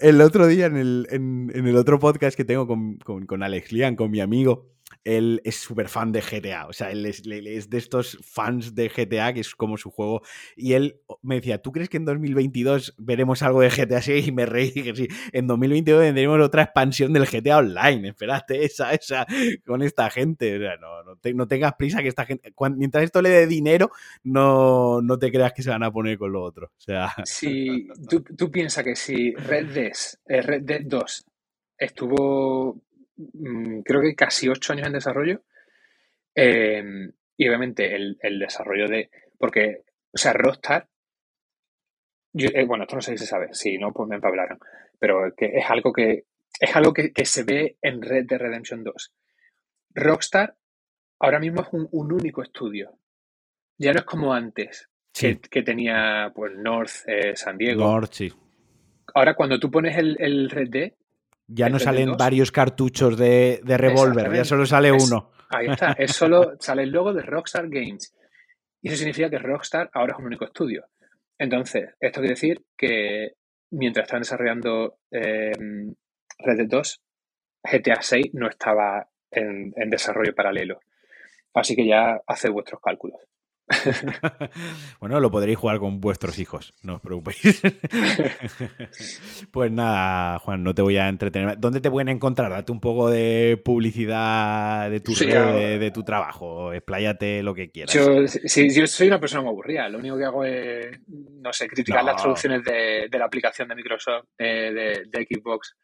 El, otro día en el, en, el, otro podcast que tengo con, con, con Alex Lian, con mi amigo, él es súper fan de GTA, o sea, él es, de estos fans de GTA, que es como su juego, y él me decía, ¿tú crees que en 2022 veremos algo de GTA 6? Y me reí, que sí, en 2022 tendremos otra expansión del GTA Online, espérate, esa, esa, con esta gente, o sea, no, no, tengas prisa que esta gente, mientras esto le dé dinero, no, no te creas que se van a poner con lo otro, o sea... Si tú, piensas que si Red Dead, eh, Red Dead 2 estuvo creo que casi ocho años en desarrollo. Em, y obviamente el, desarrollo de. Porque, o sea, Rockstar. Eh, bueno, esto no sé si se sabe, si no, pues me empablaron. Pero que es algo que. Es algo que, se ve en Red Dead Redemption 2. Rockstar ahora mismo es un, único estudio. Ya no es como antes, que, tenía pues North, eh, San Diego. North, sí. Ahora, cuando tú pones el, el Red Dead, ya no salen varios cartuchos de, de revólver, ya solo sale uno. Ahí está, es solo sale el logo de Rockstar Games. Y eso significa que Rockstar ahora es un único estudio. Entonces, esto quiere decir que mientras estaban desarrollando eh, Red Dead 2, GTA 6 no estaba en, en desarrollo paralelo. Así que ya haced vuestros cálculos. bueno, lo podréis jugar con vuestros hijos, no os preocupéis. pues nada, Juan, no te voy a entretener. ¿Dónde te pueden encontrar? Date un poco de publicidad de tu, de, tu trabajo, expláyate lo que quieras. Yo, yo soy una persona muy aburrida. Lo único que hago es, no sé, criticar las traducciones de, la aplicación de Microsoft, eh, de, de Xbox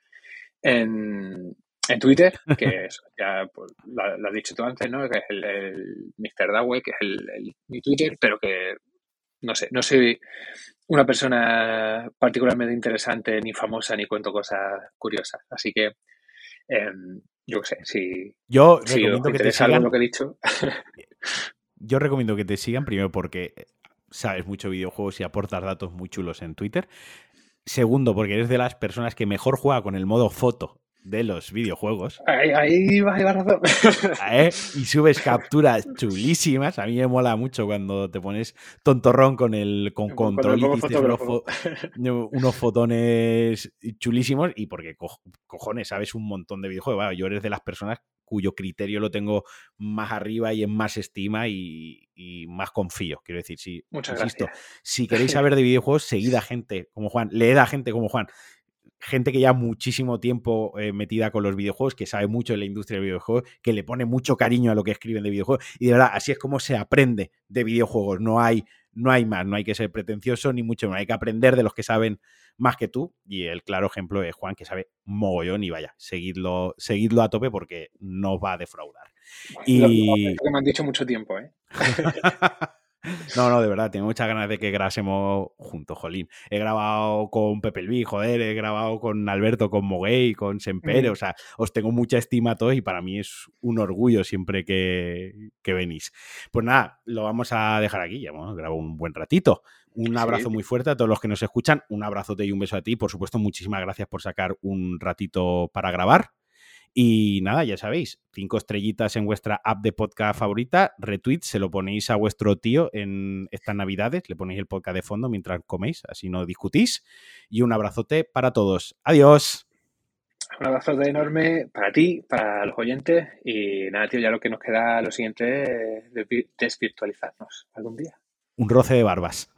en, en Twitter, que es, ya pues, lo, has dicho tú antes, ¿no? Que es el, el Mr. Dawei, que es el, mi Twitter, pero que no sé, no soy una persona particularmente interesante ni famosa ni cuento cosas curiosas. Así que em, yo qué sé, si, yo recomiendo que te sigan, lo que he dicho. yo recomiendo que te sigan primero porque sabes mucho videojuegos y aportas datos muy chulos en Twitter. Segundo, porque eres de las personas que mejor juega con el modo foto de los videojuegos. Ahí, ahí vas a razón. ¿Eh? Y subes capturas chulísimas. A mí me mola mucho cuando te pones tontorrón con el con control y unos, fotones chulísimos. Y porque cojones, sabes un montón de videojuegos. yo eres de las personas cuyo criterio lo tengo más arriba y en más estima y, más confío. Quiero decir, si, Muchas insisto, si queréis saber de videojuegos, seguid a gente como Juan, leed a gente como Juan gente que ya muchísimo tiempo eh, metida con los videojuegos, que sabe mucho de la industria de videojuegos, que le pone mucho cariño a lo que escriben de videojuegos. Y de verdad, así es como se aprende de videojuegos. No hay, no hay más, no hay que ser pretencioso ni mucho más. Hay que aprender de los que saben más que tú. Y el claro ejemplo es Juan, que sabe mogollón y vaya, seguidlo, seguidlo a tope porque no va a defraudar. Y... que me han dicho mucho tiempo, ¿eh? No, no, de verdad, tengo muchas ganas de que grabásemos juntos, Jolín. He grabado con Pepe Luis, joder, he grabado con Alberto, con Moguey, con Sempere, o sea, os tengo mucha estima a todos y para mí es un orgullo siempre que, venís. Pues nada, lo vamos a dejar aquí, ya hemos grabado un buen ratito. Un abrazo muy fuerte a todos los que nos escuchan, un abrazote y un beso a ti. Por supuesto, muchísimas gracias por sacar un ratito para grabar. Y nada, ya sabéis, cinco estrellitas en vuestra app de podcast favorita, retweet, se lo ponéis a vuestro tío en estas navidades, le ponéis el podcast de fondo mientras coméis, así no discutís. Y un abrazote para todos. Adiós. Un abrazote enorme para ti, para los oyentes. Y nada, tío, ya lo que nos queda lo siguiente es desvirtualizarnos algún día. Un roce de barbas.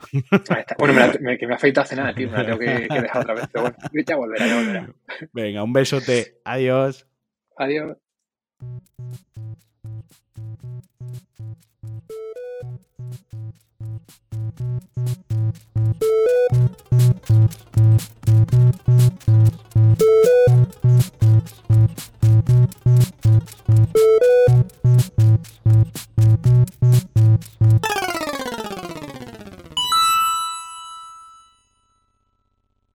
Bueno, me, que me afeita hace nada, tío. Me la tengo que, que, dejar otra vez. Pero bueno, ya volverá, ya volverá. Venga, un besote. Adiós. Adiós.